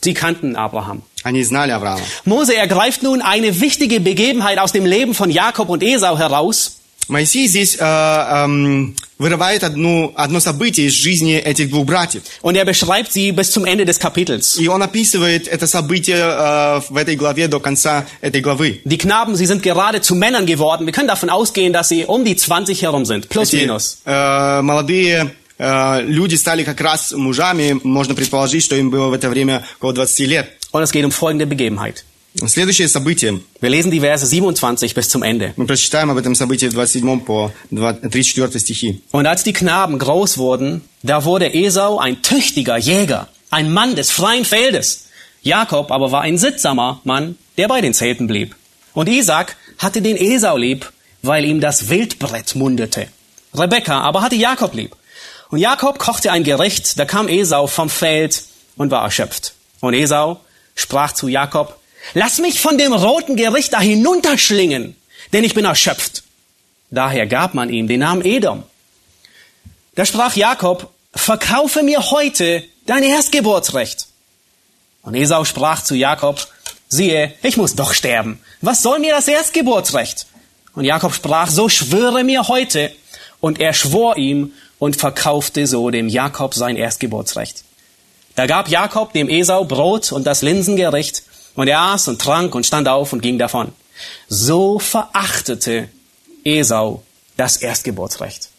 Sie kannten Abraham. Они знали Авраама. Mose ergreift nun eine wichtige Begebenheit aus dem Leben von Jakob und Esau heraus Моисей здесь э, эм, вырывает одну, одно событие из жизни этих двух братьев. Und er beschreibt sie bis zum Ende des Kapitels. И он описывает это событие э, в этой главе до конца этой главы. Die Knaben, sie sind gerade zu Männern geworden. Wir können davon ausgehen, dass sie um die 20 herum sind. Plus, Эти, minus. э, молодые э, люди стали как раз мужами. Можно предположить, что им было в это время около 20 лет. Und es geht um folgende Begebenheit. Следующее событие. Wir lesen die Verse 27 bis zum Ende. Мы прочитаем об этом событии в 27 по 34 стихи. Und als die Knaben groß wurden, da wurde Esau ein tüchtiger Jäger, ein Mann des freien Feldes. Jakob aber war ein sittsamer Mann, der bei den Zelten blieb. Und Isaac hatte den Esau lieb, weil ihm das Wildbrett mundete. Rebekka aber hatte Jakob lieb. Und Jakob kochte ein Gericht, da kam Esau vom Feld und war erschöpft. Und Esau sprach zu Jakob, Lass mich von dem roten Gericht da hinunterschlingen, denn ich bin erschöpft. Daher gab man ihm den Namen Edom. Da sprach Jakob, verkaufe mir heute dein Erstgeburtsrecht. Und Esau sprach zu Jakob, siehe, ich muss doch sterben. Was soll mir das Erstgeburtsrecht? Und Jakob sprach, so schwöre mir heute. Und er schwor ihm und verkaufte so dem Jakob sein Erstgeburtsrecht. Da gab Jakob dem Esau Brot und das Linsengericht, und er aß und trank und stand auf und ging davon. So verachtete Esau das Erstgeburtsrecht.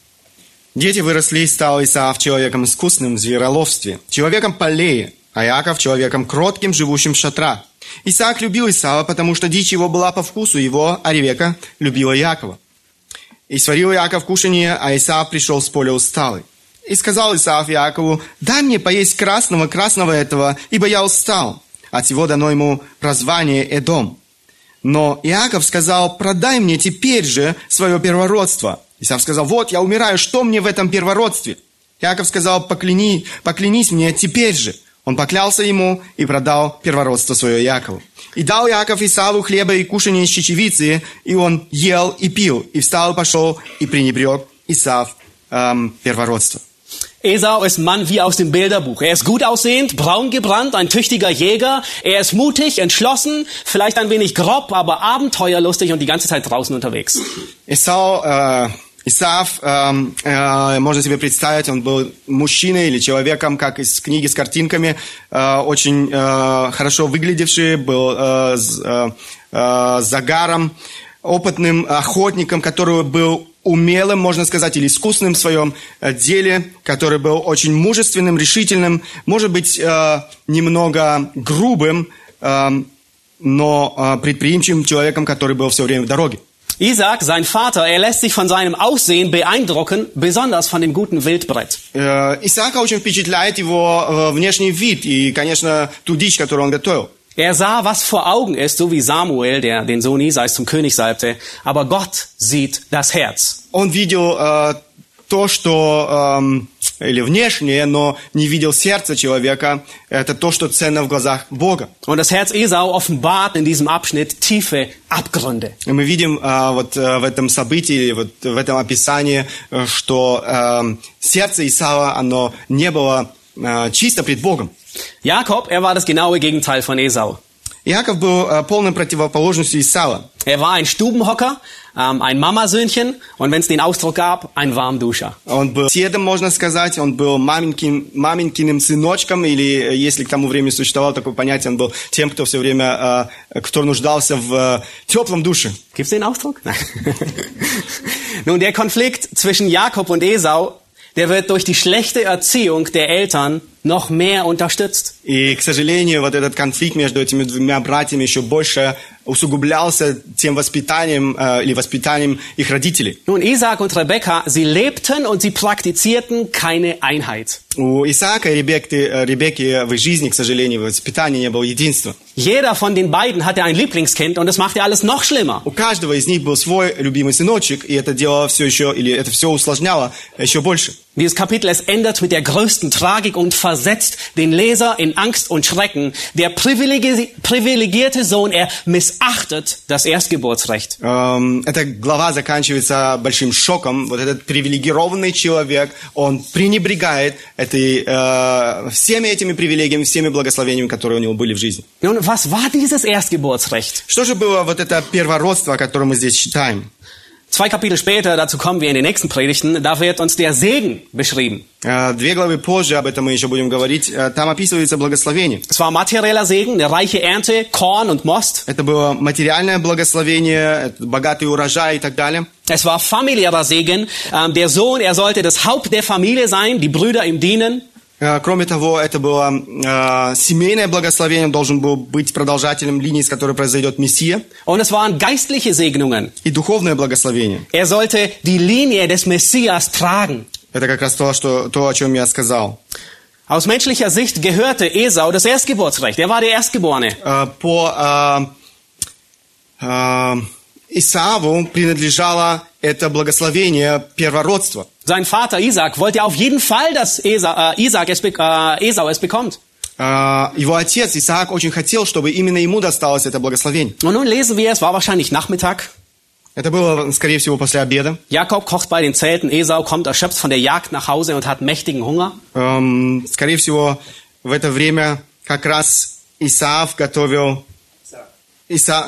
Дети выросли, и стал Исаав человеком искусным в звероловстве, человеком полей, а Яков человеком кротким, живущим в шатрах. Исаак любил Исава, потому что дичь его была по вкусу его, а Ревека любила Якова. И сварил Яков кушанье, а Исаав пришел с поля усталый. И сказал Исаав Якову, дай мне поесть красного, красного этого, ибо я устал. От всего дано ему прозвание Эдом. Но Иаков сказал, продай мне теперь же свое первородство. Исаав сказал, вот, я умираю, что мне в этом первородстве? Иаков сказал, покляни, поклянись мне теперь же. Он поклялся ему и продал первородство свое Якову. И дал Яков Исаву хлеба и кушанье из чечевицы, и он ел и пил, и встал и пошел, и пренебрег Исав эм, первородство. Esau ist Mann wie aus dem Bilderbuch. Er ist gut aussehend, braun gebrannt, ein tüchtiger Jäger. Er ist mutig, entschlossen, vielleicht ein wenig grob, aber abenteuerlustig und die ganze Zeit draußen unterwegs. Исау, э, Исаав, эм, э, можно себе представить, он был мужчиной или человеком, как из книги с картинками, э, очень э, хорошо выглядевший, был э, с э, э, загаром, опытным охотником, который был умелым, можно сказать, или искусным в своем э, деле, который был очень мужественным, решительным, может быть, э, немного грубым, э, но предприимчивым человеком, который был все время в дороге. Isaac, sein Vater, er lässt sich von seinem Aussehen beeindrucken, besonders von dem guten Wildbrett. Э, Исаака очень впечатляет его внешний вид и, конечно, ту дичь, которую он готовил. Er sah, was vor Augen ist, so wie Samuel, der den Sohn Isais zum König salbte, aber Gott sieht das Herz. Он видел э, то, что эм, или внешнее, но не видел сердце человека. Это то, что ценно в глазах Бога. Und das Herz Esau offenbart in diesem Abschnitt tiefe Abgründe. И мы видим э, вот э, в этом событии, вот в этом описании, э, что эм, сердце Исава, оно не было э, чисто пред Богом. Jakob, er war das genaue Gegenteil von Esau. Иаков был э, полной противоположностью Исава. Er war ein Stubenhocker, ähm, ein Mamasöhnchen und wenn es den Ausdruck gab, ein Warmduscher. Он был седом, можно сказать, он был маменькин, маменькиным сыночком, или э, если к тому времени существовало такое понятие, он был тем, кто все время, э, кто нуждался в э, теплом душе. Gibt's den Ausdruck? Nein. Nun, der Konflikt zwischen Jakob und Esau, der wird durch die schlechte Erziehung der Eltern noch mehr unterstützt. И, к сожалению, вот этот конфликт между этими двумя братьями еще больше усугублялся тем воспитанием э, или воспитанием их родителей. Nun, Isaac und Rebekka, sie lebten und sie praktizierten keine Einheit. У Исаака и Ребекки, э, Ребекки в их жизни, к сожалению, в воспитании не было единства. Jeder von den beiden hatte ein Lieblingskind und das machte alles noch schlimmer. У каждого из них был свой любимый сыночек, и это делало все еще, или это все усложняло еще больше. Dieses Kapitel, es endet mit der größten Tragik und versetzt den Leser in Angst und Schrecken. Der privilegi privilegierte Sohn, er missachtet das Erstgeburtsrecht. Эм, Эта глава заканчивается большим шоком. Вот этот привилегированный человек, он пренебрегает этой, э, всеми этими привилегиями, всеми благословениями, которые у него были в жизни. Nun, was war dieses Erstgeburtsrecht? Что же было вот это первородство, о котором мы здесь читаем? Zwei Kapitel später, dazu kommen wir in den nächsten Predigten, da wird uns der Segen beschrieben. Э, Две главы позже, об этом мы еще будем говорить, э, там описывается благословение. Es war materieller Segen, eine reiche Ernte, Korn und Most. Это было материальное благословение, это богатый урожай и так далее. Es war familiärer Segen. Ähm, der Sohn, er sollte das Haupt der Familie sein, die Brüder ihm dienen. Э, Кроме того, это было э, семейное благословение, должен был быть продолжателем линии, с которой произойдет Мессия, Und es waren geistliche Segnungen. и духовное благословение. Er sollte die Linie des Messias tragen. Это как раз то, что, то, о чем я сказал. Aus menschlicher Sicht gehörte Esau das Erstgeburtsrecht. Er war der Erstgeborene. Э, По э, э, Исааву принадлежало это благословение первородства. Sein Vater Isaac wollte auf jeden Fall, dass Esa, äh, Isaac es, äh, Esau es bekommt. Э, Его отец Исаак очень хотел, чтобы именно ему досталось это благословение. Und nun lesen wir, es war wahrscheinlich Nachmittag. Это было, скорее всего, после обеда. Jakob kocht bei den Zelten. Esau kommt erschöpft von der Jagd nach Hause und hat mächtigen Hunger. Эм, скорее всего, в это время как раз Исаав готовил... Иса...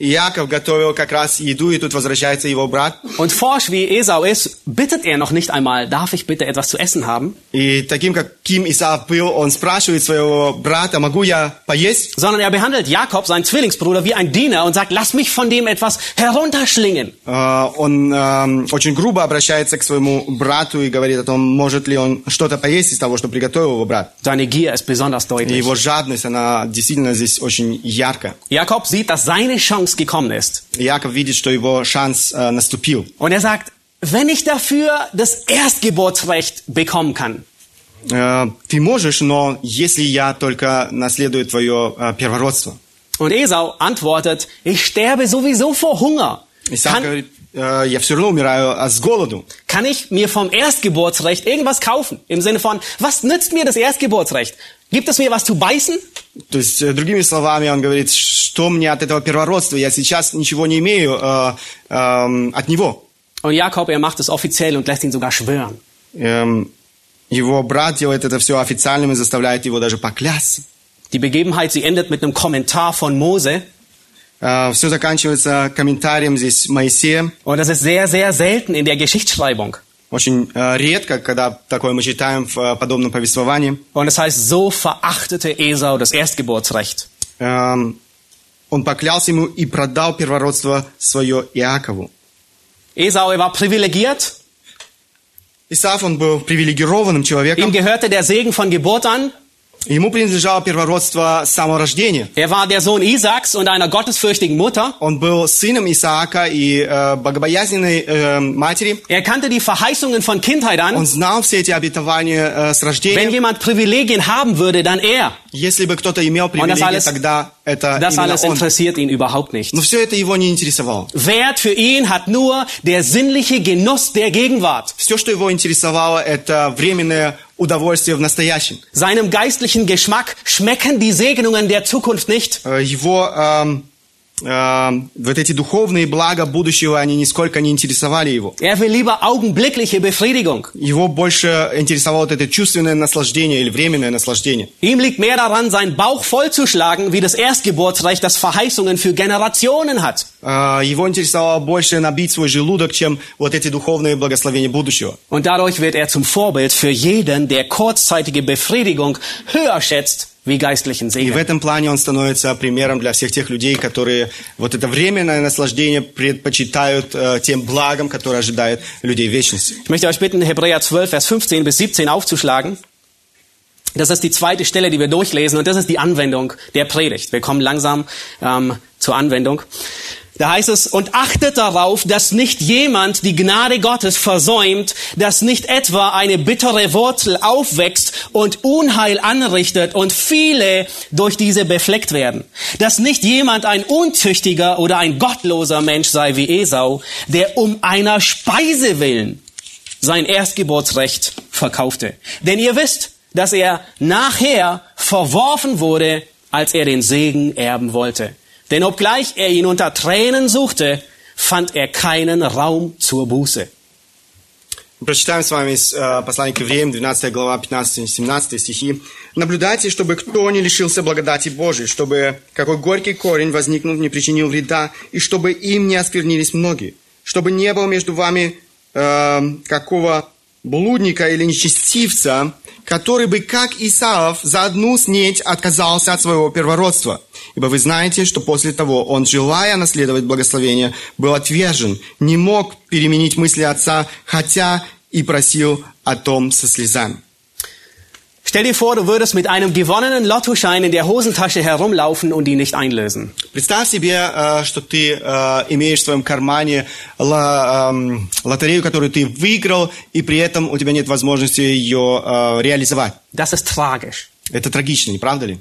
э, Яков готовил как раз еду, и тут возвращается его брат. Und forsch wie Esau ist, bittet er noch nicht einmal, darf ich bitte etwas zu essen haben? И таким, как Ким Исаав был, он спрашивает своего брата, могу я поесть? Sondern er behandelt Jakob, seinen Zwillingsbruder, wie ein Diener und sagt, lass mich von dem etwas herunterschlingen. Э, Он эм, очень грубо обращается к своему брату и говорит о том, может ли он что-то поесть из того, что приготовил его брат. Seine Gier ist besonders И deutlich. его жадность, она действительно здесь очень яркая. Jakob sieht, dass seine Chance gekommen ist. И Яков видит, что его шанс э, наступил. Und er sagt, wenn ich dafür das Erstgeburtsrecht bekommen kann, Э, Ты можешь, но если я только наследую твое э, первородство. Und Esau antwortet, ich sterbe sowieso vor Hunger. Исаак Kann, говорит, «Э, я все равно умираю а, с голоду. kann ich mir vom Erstgeburtsrecht irgendwas kaufen? Im Sinne von, was nützt mir das Erstgeburtsrecht? Gibt es mir was zu beißen? То есть, э, другими словами, он говорит, что мне от этого первородства? Я сейчас ничего не имею э, эм, от него. Und Jakob, er macht es offiziell und lässt ihn sogar schwören. Эм, его брат делает это все официальным и заставляет его даже поклясться. Die Begebenheit, sie endet mit einem Kommentar von Mose. все заканчивается комментарием здесь Моисея. Und das ist sehr, sehr selten in der Geschichtsschreibung. Очень э, редко, когда такое мы читаем в э, подобном повествовании. Und es heißt, so verachtete Esau das Erstgeburtsrecht. Эм, он поклялся ему и продал первородство свое Иакову. Esau, er war privilegiert. Исаф, он был привилегированным Ihm человеком. gehörte der Segen von Geburt an. Ему принадлежало первородство с самого рождения. Er war der Sohn Isaaks und einer gottesfürchtigen Mutter. Он был сыном Исаака и э, богобоязненной э, матери. Er kannte die Verheißungen von Kindheit Он an. знал все эти обетования э, с Wenn рождения. jemand Privilegien haben würde, dann er. Если бы кто-то имел привилегии, alles- тогда это Das именно alles он. interessiert ihn überhaupt nicht. Но все это его не интересовало. Wert für ihn hat nur der sinnliche Genuss der Gegenwart. Все, что его интересовало, это временное удовольствие в настоящем. Seinem geistlichen Geschmack schmecken die Segnungen der Zukunft nicht. Э, Его эм, эм, вот эти духовные блага будущего, они нисколько не интересовали его. Er will lieber augenblickliche Befriedigung. Его больше интересовало вот это чувственное наслаждение или временное наслаждение. Ihm liegt mehr daran, seinen Bauch vollzuschlagen, wie das Erstgeburtsrecht, das Verheißungen für Generationen hat. Э, Его интересовало больше набить свой желудок, чем вот эти духовные благословения будущего. Und dadurch wird er zum Vorbild für jeden, der kurzzeitige Befriedigung höher schätzt wie geistlichen И в Segen. этом плане он становится примером для всех тех людей, которые вот это временное наслаждение предпочитают э, тем благам, которые ожидают людей в вечности. Ich möchte euch bitten, Hebräer 12, Vers 15 bis 17 aufzuschlagen. Das ist die zweite Stelle, die wir durchlesen und das ist die Anwendung der Predigt. Wir kommen langsam ähm, zur Anwendung. Da heißt es, und achtet darauf, dass nicht jemand die Gnade Gottes versäumt, dass nicht etwa eine bittere Wurzel aufwächst und Unheil anrichtet und viele durch diese befleckt werden. Dass nicht jemand ein unzüchtiger oder ein gottloser Mensch sei wie Esau, der um einer Speise willen sein Erstgeburtsrecht verkaufte. Denn ihr wisst, dass er nachher verworfen wurde, als er den Segen erben wollte. Denn obgleich er ihn unter Tränen suchte, fand er keinen Raum zur Buße. Прочитаем с вами э, послания к евреям, 12 глава, 15-17 стихи. «Наблюдайте, чтобы кто не лишился благодати Божией, чтобы какой горький корень, возникнув, не причинил вреда, и чтобы им не осквернились многие, чтобы не было между вами э, какого блудника или нечестивца, который бы, как Исаав, за одну снеть отказался от своего первородства. Ибо вы знаете, что после того он, желая наследовать благословение, был отвержен, не мог переменить мысли отца, хотя и просил о том со слезами. Stell dir vor, du würdest mit einem gewonnenen Lottoschein in der Hosentasche herumlaufen und ihn nicht einlösen. Представь себе, э, что ты э, имеешь в своем кармане эм, лотерею, которую ты выиграл, и при этом у тебя нет возможности ее э, реализовать. Das ist tragisch. Это трагично, не правда ли?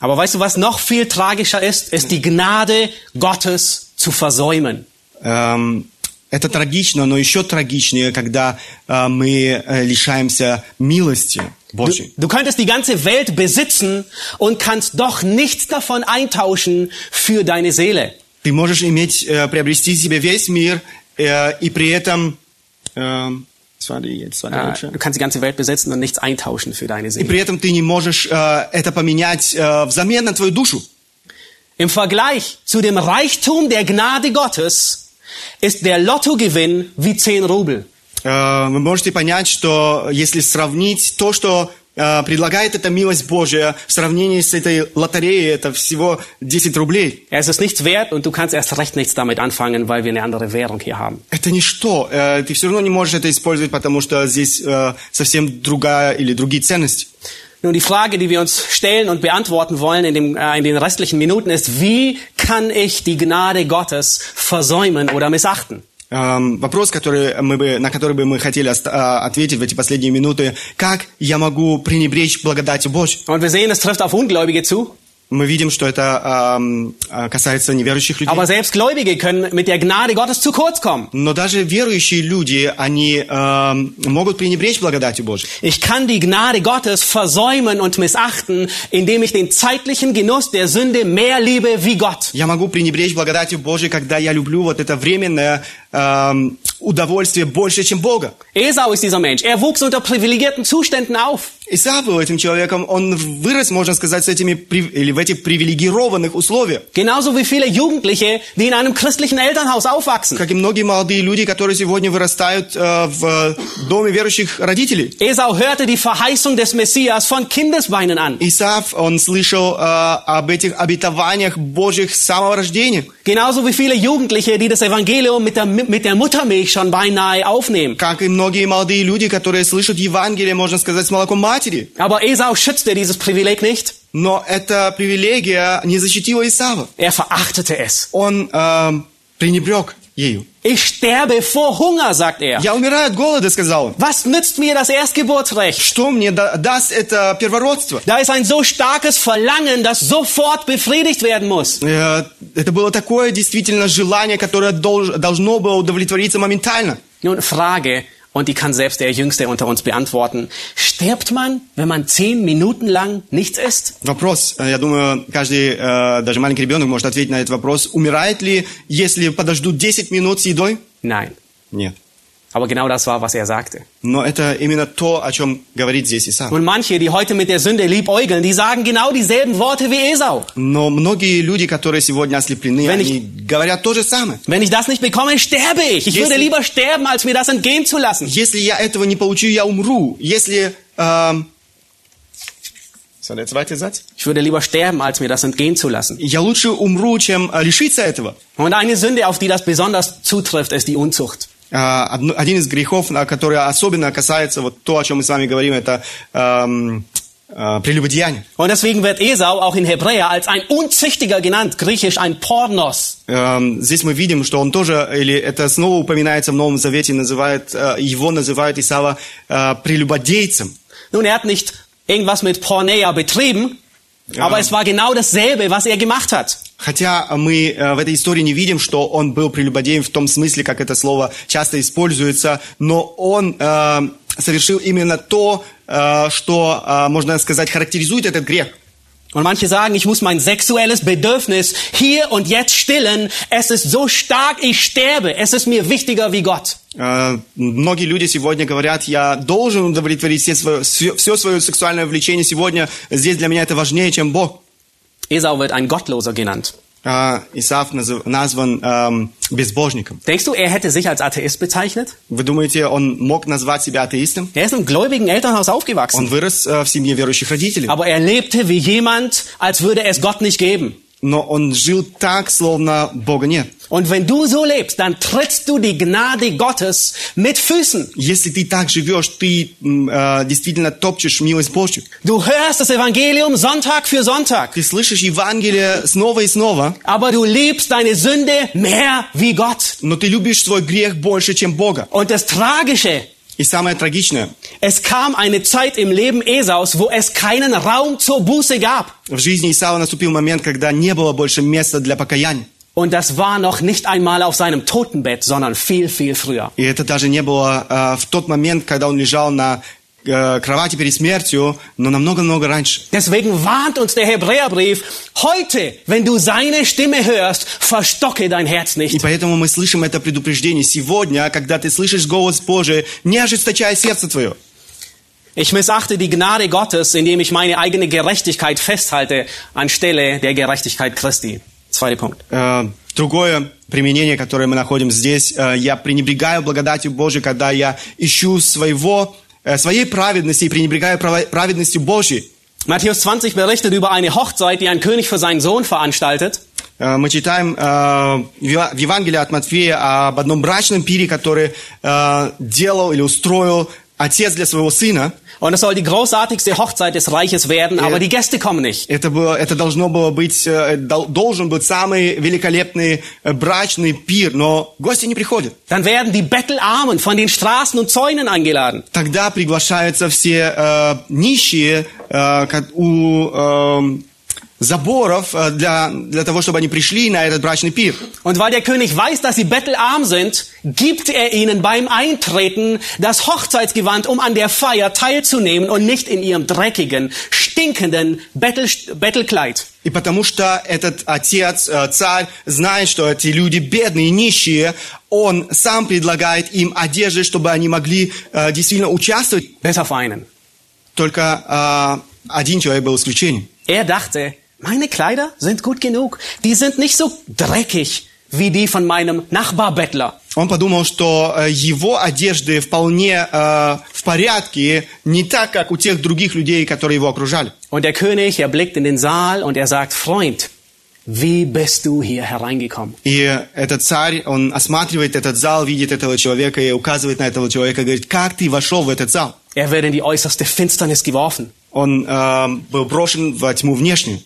Aber weißt du, was noch viel tragischer ist? Ist die Gnade Gottes zu versäumen. Эм, это трагично, но еще трагичнее, когда э, мы э, лишаемся милости Du, Божьей. du könntest die ganze Welt besitzen und kannst doch nichts davon eintauschen für deine Seele. Ты можешь иметь, э, приобрести себе весь мир, э, и при этом... эм, das war die- jetzt war die Äh, falsche. Du kannst die ganze Welt besitzen und nichts eintauschen für deine И Seele. при этом ты не можешь э, это поменять э, взамен на твою душу. Im Vergleich zu dem Reichtum der Gnade Gottes ist der Lottogewinn wie 10 Rubel. Э, Вы можете понять, что если сравнить то, что э, предлагает эта милость Божия в сравнении с этой лотереей, это всего 10 рублей. Es ist nichts wert und du kannst erst recht nichts damit anfangen, weil wir eine andere Währung hier haben. Это ничто. Э, Ты все равно не можешь это использовать, потому что здесь э, совсем другая или другие ценности. Nun, die Frage, die wir uns stellen und beantworten wollen in, dem, äh, in den restlichen Minuten ist, wie kann ich die Gnade Gottes versäumen oder missachten? Эм, Вопрос, который мы бы, на который бы мы хотели э, ответить в эти последние минуты, как я могу пренебречь благодатью Божьей? Und wir sehen, es trifft auf Ungläubige zu, Мы видим, что это э, касается неверующих людей. aber selbst Gläubige können mit der Gnade Gottes zu kurz kommen. Но даже верующие люди, они эм, могут пренебречь благодатью Божьей. Ich kann die Gnade Gottes versäumen und missachten, indem ich den zeitlichen Genuss der Sünde mehr liebe wie Gott. Я могу пренебречь благодатью Божьей, когда я люблю вот это временное эм, удовольствие больше, чем Бога. Esau ist dieser Mensch. Er wuchs unter privilegierten Zuständen auf. Исаак был этим человеком, он вырос, можно сказать, с этими, или в этих привилегированных условиях. Genauso wie viele Jugendliche, die in einem christlichen Elternhaus aufwachsen. Как и многие молодые люди, которые сегодня вырастают э, в доме верующих родителей. Esau hörte die Verheißung des Messias von Kindesbeinen an. Исаак, он слышал э, об этих обетованиях Божьих с самого рождения. Genauso wie viele Jugendliche, die das Evangelium mit der, mit der Muttermilch schon beinahe aufnehmen. Как и многие молодые люди, которые слышат Евангелие, можно сказать, с молоком матери. Aber Esau schützte dieses Privileg nicht. Но эта привилегия не защитила Исава. Er verachtete es. Он эм, пренебрег ею. Ich sterbe vor Hunger, sagt er. Я умираю от голода, сказал он. Was nützt mir das Erstgeburtsrecht? Что мне да- даст это первородство? Da ist ein so starkes Verlangen, das sofort befriedigt werden muss. Э, Это было такое действительно желание, которое долж- должно было удовлетвориться моментально. Nun, Frage, und die kann selbst der Jüngste unter uns beantworten. Stirbt man, wenn man zehn Minuten lang nichts isst? Вопрос, э, я думаю, каждый, э, даже маленький ребенок может ответить на этот вопрос. Умирает ли, если подождут 10 минут с едой? Nein. Нет. Aber genau das war, was er sagte. Но это именно то, о чем говорит здесь Исаак. Und manche, die heute mit der Sünde liebäugeln, die sagen genau dieselben Worte wie Esau. Но многие люди, которые сегодня ослеплены, Wenn они говорят то же самое. Wenn ich das nicht bekomme, sterbe ich. Ich Если- würde lieber sterben, als mir das entgehen zu lassen. Если я этого не получу, я умру. Если... эм, Was war der zweite Satz? Ich würde lieber sterben, als mir das entgehen zu lassen. Я лучше умру, чем э, лишиться этого. Und eine Sünde, auf die das besonders zutrifft, ist die Unzucht. Э, одно- Один из грехов, на который особенно касается вот то, о чем мы с вами говорим, это эм, э, прелюбодеяние. Und deswegen wird Esau auch in Hebräer als ein Unzüchtiger genannt, griechisch ein Pornos. Эм, Здесь мы видим, что он тоже, или это снова упоминается в Новом Завете, называет, э, его называют Исава э, прелюбодейцем. Nun, er hat nicht irgendwas mit Porneia betrieben, aber es war genau dasselbe, was er gemacht hat. Хотя мы э, в этой истории не видим, что он был прелюбодеем в том смысле, как это слово часто используется, но он э, совершил именно то, э, что, э, можно сказать, характеризует этот грех. Und manche sagen, ich muss mein sexuelles Bedürfnis hier und jetzt stillen. Es ist so stark, ich sterbe. Es ist mir wichtiger wie Gott. Э, Многие люди сегодня говорят, я должен удовлетворить все свое, все, все свое сексуальное влечение сегодня. Здесь для меня это важнее, чем Бог. Esau wird ein Gottloser genannt. Э, Исаав назв- назван эм, безбожником. Denkst du, er hätte sich als Atheist bezeichnet? Вы думаете, он мог назвать себя атеистом? Er ist im gläubigen Elternhaus aufgewachsen. Он вырос э, в семье верующих родителей. Aber er lebte wie jemand, als würde es Gott nicht geben. Но он жил так, словно Бога нет. Und wenn du so lebst, dann trittst du die Gnade Gottes mit Füßen. Если ты так живешь, ты м, э, действительно топчешь милость Божью. Du hörst das Evangelium Sonntag für Sonntag, Ты слышишь Евангелие снова и снова, aber du liebst deine Sünde mehr wie Gott. но ты любишь свой грех больше, чем Бога. Und das Tragische, И самое трагичное, es kam eine Zeit im Leben Esaus, wo es keinen Raum zur Buße gab. в жизни Исава наступил момент, когда не было больше места для покаяния. Und das war noch nicht einmal auf seinem Totenbett, sondern viel, viel früher. И это даже не было э, в тот момент, когда он лежал на э, кровати перед смертью, но намного-много раньше. Deswegen warnt uns der Hebräerbrief, heute, wenn du seine Stimme hörst, verstocke dein Herz И nicht. поэтому мы слышим это предупреждение сегодня, когда ты слышишь голос Божий, не ожесточай сердце твое. Ich missachte die Gnade Gottes, indem ich meine eigene Gerechtigkeit festhalte, anstelle der Gerechtigkeit Christi. Zweiter Punkt. Э, Другое применение, которое мы находим здесь, э, я пренебрегаю благодатью Божией, когда я ищу своего, э, своей праведности и пренебрегаю праведностью Божьей. Matthäus 20 berichtet über eine Hochzeit, die ein König für seinen Sohn veranstaltet. Мы читаем в Евангелии от Матфея об одном брачном пире, который делал или устроил отец для своего сына. Und es soll die großartigste Hochzeit des Reiches werden, aber die Gäste kommen nicht. Это, было, это должно было быть, э, дол- должен быть самый великолепный э, брачный пир, но гости не приходят. Dann werden die Bettelarmen von den Straßen und Zäunen eingeladen. Тогда приглашаются все э, нищие ка- у э, заборов э, для, для того, чтобы они пришли на этот брачный пир. Und weil der König weiß, dass sie bettelarm sind, gibt er ihnen beim Eintreten das Hochzeitsgewand, um an der Feier teilzunehmen und nicht in ihrem dreckigen, stinkenden Bettel, Bettelkleid. И потому что этот отец, э, царь, знает, что эти люди бедные, нищие, он сам предлагает им одежды, чтобы они могли э, действительно участвовать. Bis auf einen. Только э, один человек был исключением. Er dachte, meine Kleider sind gut genug. Die sind nicht so dreckig wie die von meinem Nachbarbettler. Он подумал, что э, его одежды вполне э, в порядке, не так, как у тех других людей, которые его окружали. Und der König, er blickt in den Saal und er sagt, Freund, wie bist du hier hereingekommen? И этот царь, он осматривает этот зал, видит этого человека и указывает на этого человека, говорит, как ты вошел в этот зал? Er wird in die äußerste Finsternis geworfen. Он э, был брошен во тьму внешнюю.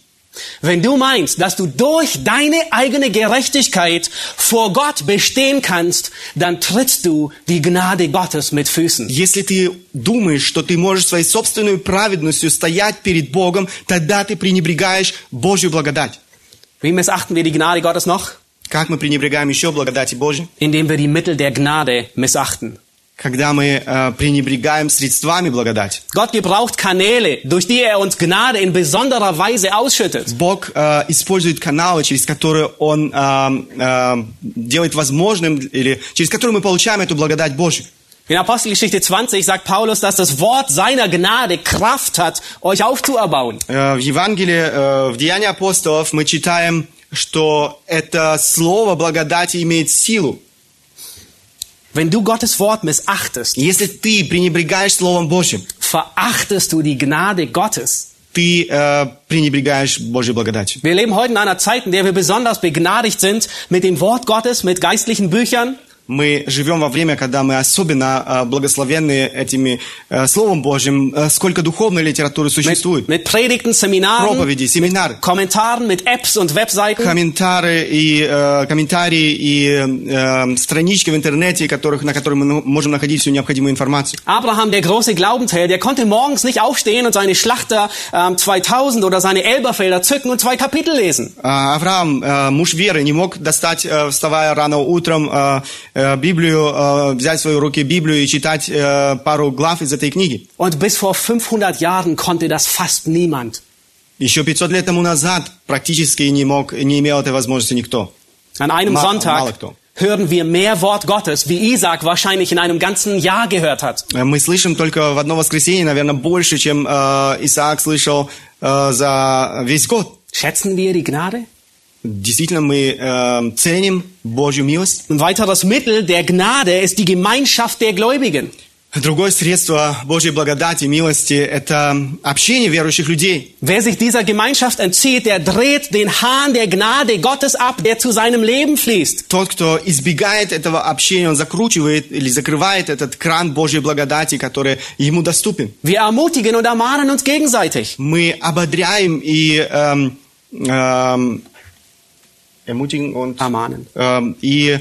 Wenn du meinst, dass du durch deine eigene Gerechtigkeit vor Gott bestehen kannst, dann trittst du die Gnade Gottes mit Füßen. Если ты думаешь, что ты можешь своей собственной праведностью стоять перед Богом, тогда ты пренебрегаешь Божью благодать. Wie missachten wir die Gnade Gottes noch? Как мы пренебрегаем еще благодати Божьей? Indem wir die Mittel der Gnade missachten. Когда мы э, пренебрегаем средствами благодати. Gott gebraucht Kanäle, durch die er uns Gnade in besonderer Weise ausschüttet. Бог э, использует каналы, через которые Он э, э, делает возможным, или через которые мы получаем эту благодать Божью. In Apostelgeschichte 20 sagt Paulus, dass das Wort seiner Gnade Kraft hat, euch aufzuerbauen. Э, В Евангелии, э, в Деянии апостолов мы читаем, что это слово благодати имеет силу. Wenn du Gottes Wort missachtest, Если ты пренебрегаешь Словом Божьим, verachtest du die Gnade Gottes. ты э, пренебрегаешь Божьей благодатью. Wir leben heute in einer Zeit, in der wir besonders begnadigt sind mit dem Wort Gottes, mit geistlichen Büchern. Мы живем во время, когда мы особенно э, благословенны этими э, Словом Божьим. Э, Сколько духовной литературы Mit, существует. mit Predigten, Seminaren, Проповеди, семинары, Kommentaren, mit Apps und Webseiten. комментары и э, комментарии и э, странички в интернете, которых, на которых мы можем находить всю необходимую информацию. Abraham, der große Glaubensheld, der konnte morgens nicht aufstehen und seine Schlachter ähm, 2000 oder seine Elberfelder zücken und zwei Kapitel lesen. А, Авраам, э, муж веры, не мог достать, вставая рано утром, Библию, э, взять в свои руки Библию и читать э, пару глав из этой книги. Und bis vor 500 Jahren konnte das fast niemand. Еще 500 лет тому назад практически не мог, не имел этой возможности никто. An einem Ma- Sonntag Malakto. hören wir mehr Wort Gottes, wie Isaac wahrscheinlich in einem ganzen Jahr gehört hat. Э, Мы слышим только в одно воскресенье, наверное, больше, чем э, Исаак слышал э, за весь год. Schätzen wir die Gnade? Действительно, мы э, ценим Божью милость. Ein weiteres Mittel der Gnade ist die Gemeinschaft der Gläubigen. Другое средство Божьей благодати, милости – это общение верующих людей. Wer sich dieser Gemeinschaft entzieht, der dreht den Hahn der Gnade Gottes ab, der zu seinem Leben fließt. Тот, кто избегает этого общения, он закручивает или закрывает этот кран Божьей благодати, который ему доступен. Wir ermutigen und ermahnen uns gegenseitig. Мы ободряем и эм, эм, ermutigen und, Ermahnen. эм, и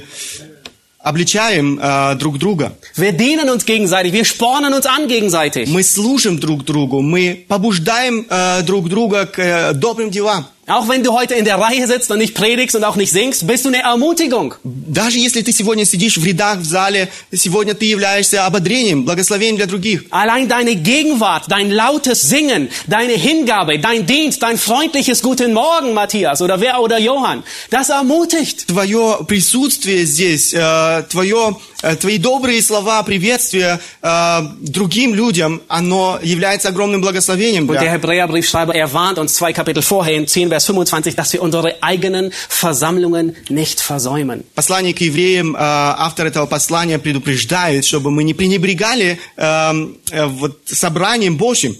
обличаем э, друг друга. Wir dienen uns gegenseitig, wir spornen uns an gegenseitig. Мы служим друг другу, мы побуждаем э, друг друга к э, добрым делам. Auch wenn du heute in der Reihe sitzt und nicht predigst und auch nicht singst, bist du eine Ermutigung. Даже если ты сегодня сидишь в рядах в зале, сегодня ты являешься ободрением, благословением для других. Allein deine Gegenwart, dein lautes Singen, deine Hingabe, dein Dienst, dein freundliches Guten Morgen, Matthias oder wer oder Johann, das ermutigt. Твое присутствие здесь, э, твое, э, твои добрые слова приветствия э, другим людям, оно является огромным благословением. Und der. Hebräerbriefschreiber, er warnt uns zwei Kapitel vorher in 10 Vers 25, dass wir unsere eigenen Versammlungen nicht versäumen. Послание к евреям, э, автор этого послания предупреждает, чтобы мы не пренебрегали э, э, вот, собранием Божьим.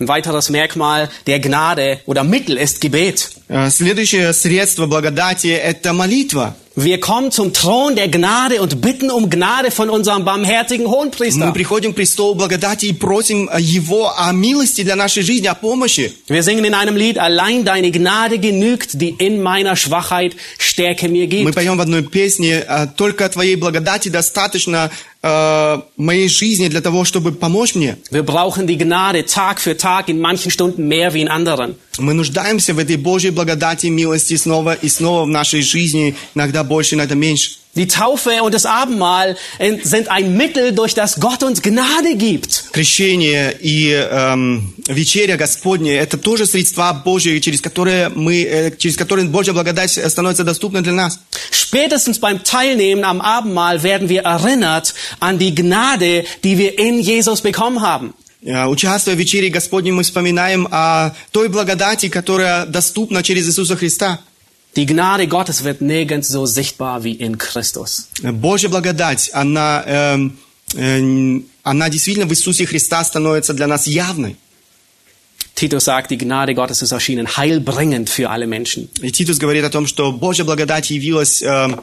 Ein weiteres Merkmal der Gnade oder Mittel ist Gebet. Э, Следующее средство благодати – это молитва. Wir kommen zum Thron der Gnade und bitten um Gnade von unserem barmherzigen Мы Hohenpriester. приходим к престолу благодати и просим Его о милости для нашей жизни, о помощи. Wir singen in einem Lied, allein deine Gnade genügt, die in meiner Schwachheit Stärke mir Мы gibt. поем в одной песне э, «Только Твоей благодати достаточно э, моей жизни для того, чтобы помочь мне». Wir brauchen die Gnade Tag für Tag, in manchen Stunden mehr wie in anderen. Мы нуждаемся в этой Божьей благодати, милости снова и снова в нашей жизни, иногда больше, иногда меньше. Die Taufe und das Abendmahl äh, sind ein Mittel, durch das Gott uns Gnade gibt. Крещение и эм, вечеря Господня – это тоже средства Божьи, через которые, мы, э, через которые Божья благодать становится доступна для нас. Spätestens beim Teilnehmen am Abendmahl werden wir erinnert an die Gnade, die wir in Jesus bekommen haben. Э, Участвуя в вечере Господней, мы вспоминаем о той благодати, которая доступна через Иисуса Христа. Die Gnade Gottes wird nirgends so sichtbar wie in Christus. Божья благодать, она, эм, э, она действительно в Иисусе Христа становится для нас явной. Titus sagt, die Gnade Gottes ist erschienen, heilbringend für alle Menschen. И Титус говорит о том, что Божья благодать явилась э, э,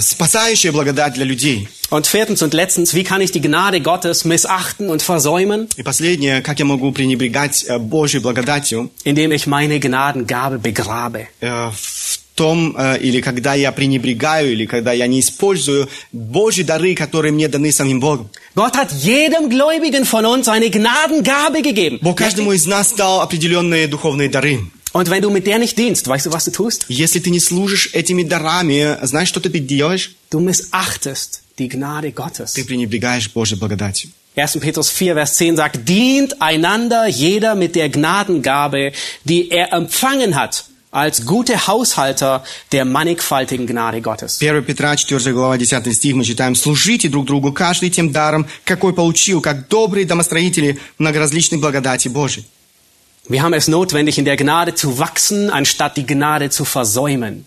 спасающая благодать для людей. Und viertens und letztens, wie kann ich die Gnade Gottes missachten und versäumen? И последнее, как я могу пренебрегать э, Божьей благодатью Indem ich meine Gnadengabe begrabe. э, в том, э, или когда я пренебрегаю, или когда я не использую Божьи дары, которые мне даны самим Богом. Gott hat jedem Gläubigen von uns eine Gnadengabe gegeben. Бог каждому из нас дал определенные духовные дары. Und wenn du mit der nicht dienst, weißt du, was du tust? Если ты не служишь этими дарами, знаешь, что ты делаешь? Du missachtest die Gnade Gottes. Ты пренебрегаешь Божьей благодатью. 1. Petrus 4, Vers 10 sagt, dient einander jeder mit der Gnadengabe, die er empfangen hat, als gute Haushalter der mannigfaltigen Gnade Gottes. 1 Петра, 4 глава, 10 стих, мы читаем, «Служите друг другу, каждый тем даром, какой получил, как добрые домостроители многоразличной благодати Божией». Wir haben es notwendig, in der Gnade zu wachsen, anstatt die Gnade zu versäumen.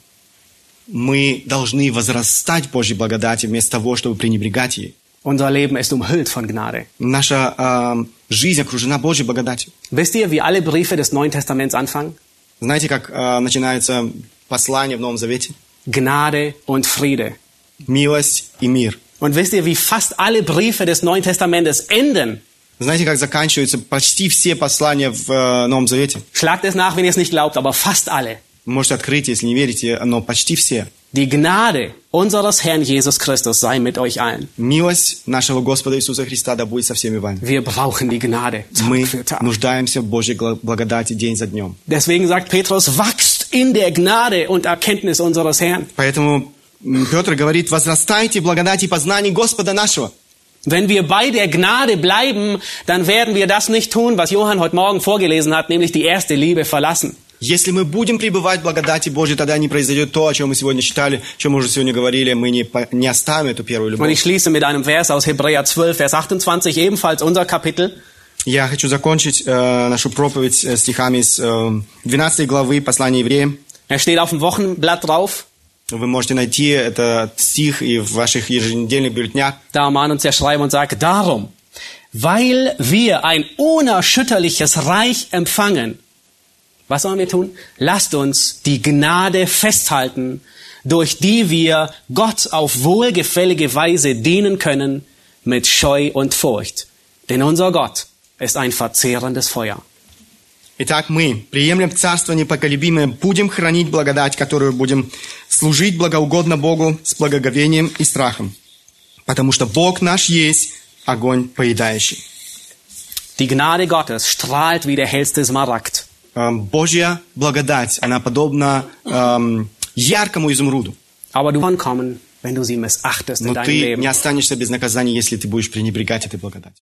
Мы должны возрастать в Божьей благодати вместо того, чтобы пренебрегать ей. Unser Leben ist umhüllt von Gnade. Наша э, жизнь окружена Божьей благодатью. Wisst ihr, wie alle Briefe des Neuen Testaments anfangen? Знаете, как э, начинается послание в Новом Завете? Gnade und Friede. Милость и мир. Und wisst ihr, wie fast alle Briefe des Neuen Testamentes enden? Знаете, как заканчиваются почти все послания в э, Новом Завете? Schlagt es nach, wenn ihr es nicht glaubt, aber fast alle. Можете открыть, если не верите, но почти все. Die Gnade unseres Herrn Jesus Christus sei mit euch allen. Милость нашего Господа Иисуса Христа да будет со всеми вами. Wir brauchen die Gnade Мы нуждаемся в Божьей благодати день за днем. Deswegen sagt Petrus, wachst in der Gnade und Erkenntnis unseres Herrn. Поэтому Петр говорит, возрастайте в благодати и познании Господа нашего. Wenn wir bei der Gnade bleiben, dann werden wir das nicht tun, was Johann heute Morgen vorgelesen hat, nämlich die erste Liebe verlassen. Если мы будем пребывать в благодати Божьей, тогда не произойдет то, о чем мы сегодня читали, о чем мы уже сегодня говорили, мы не, по- не оставим эту первую Und ich любовь. schließe mit einem Vers aus Hebräer 12, Vers 28, ebenfalls unser Kapitel. Я хочу закончить э, нашу проповедь э, стихами с э, 12 главы послания евреям. Er steht auf dem Wochenblatt drauf. Вы можете найти этот стих и в ваших еженедельных бюллетнях. Da mahnt uns der Schreiber und sagt, darum, weil wir ein unerschütterliches Reich empfangen, was sollen wir tun? Lasst uns die Gnade festhalten, durch die wir Gott auf wohlgefällige Weise dienen können mit Scheu und Furcht. Denn unser Gott ist ein verzehrendes Feuer. Итак, мы приемлем Царство непоколебимое, будем хранить благодать, которую будем служить благоугодно Богу с благоговением и страхом. Потому что Бог наш есть огонь поедающий. Die Gnade Gottes strahlt wie der hellste Smaragd. Эм, Божья благодать, она подобна эм, яркому изумруду. Aber du kommen, wenn du sie missachtest in Но deinem ты Leben. не останешься без наказания, если ты будешь пренебрегать этой благодатью.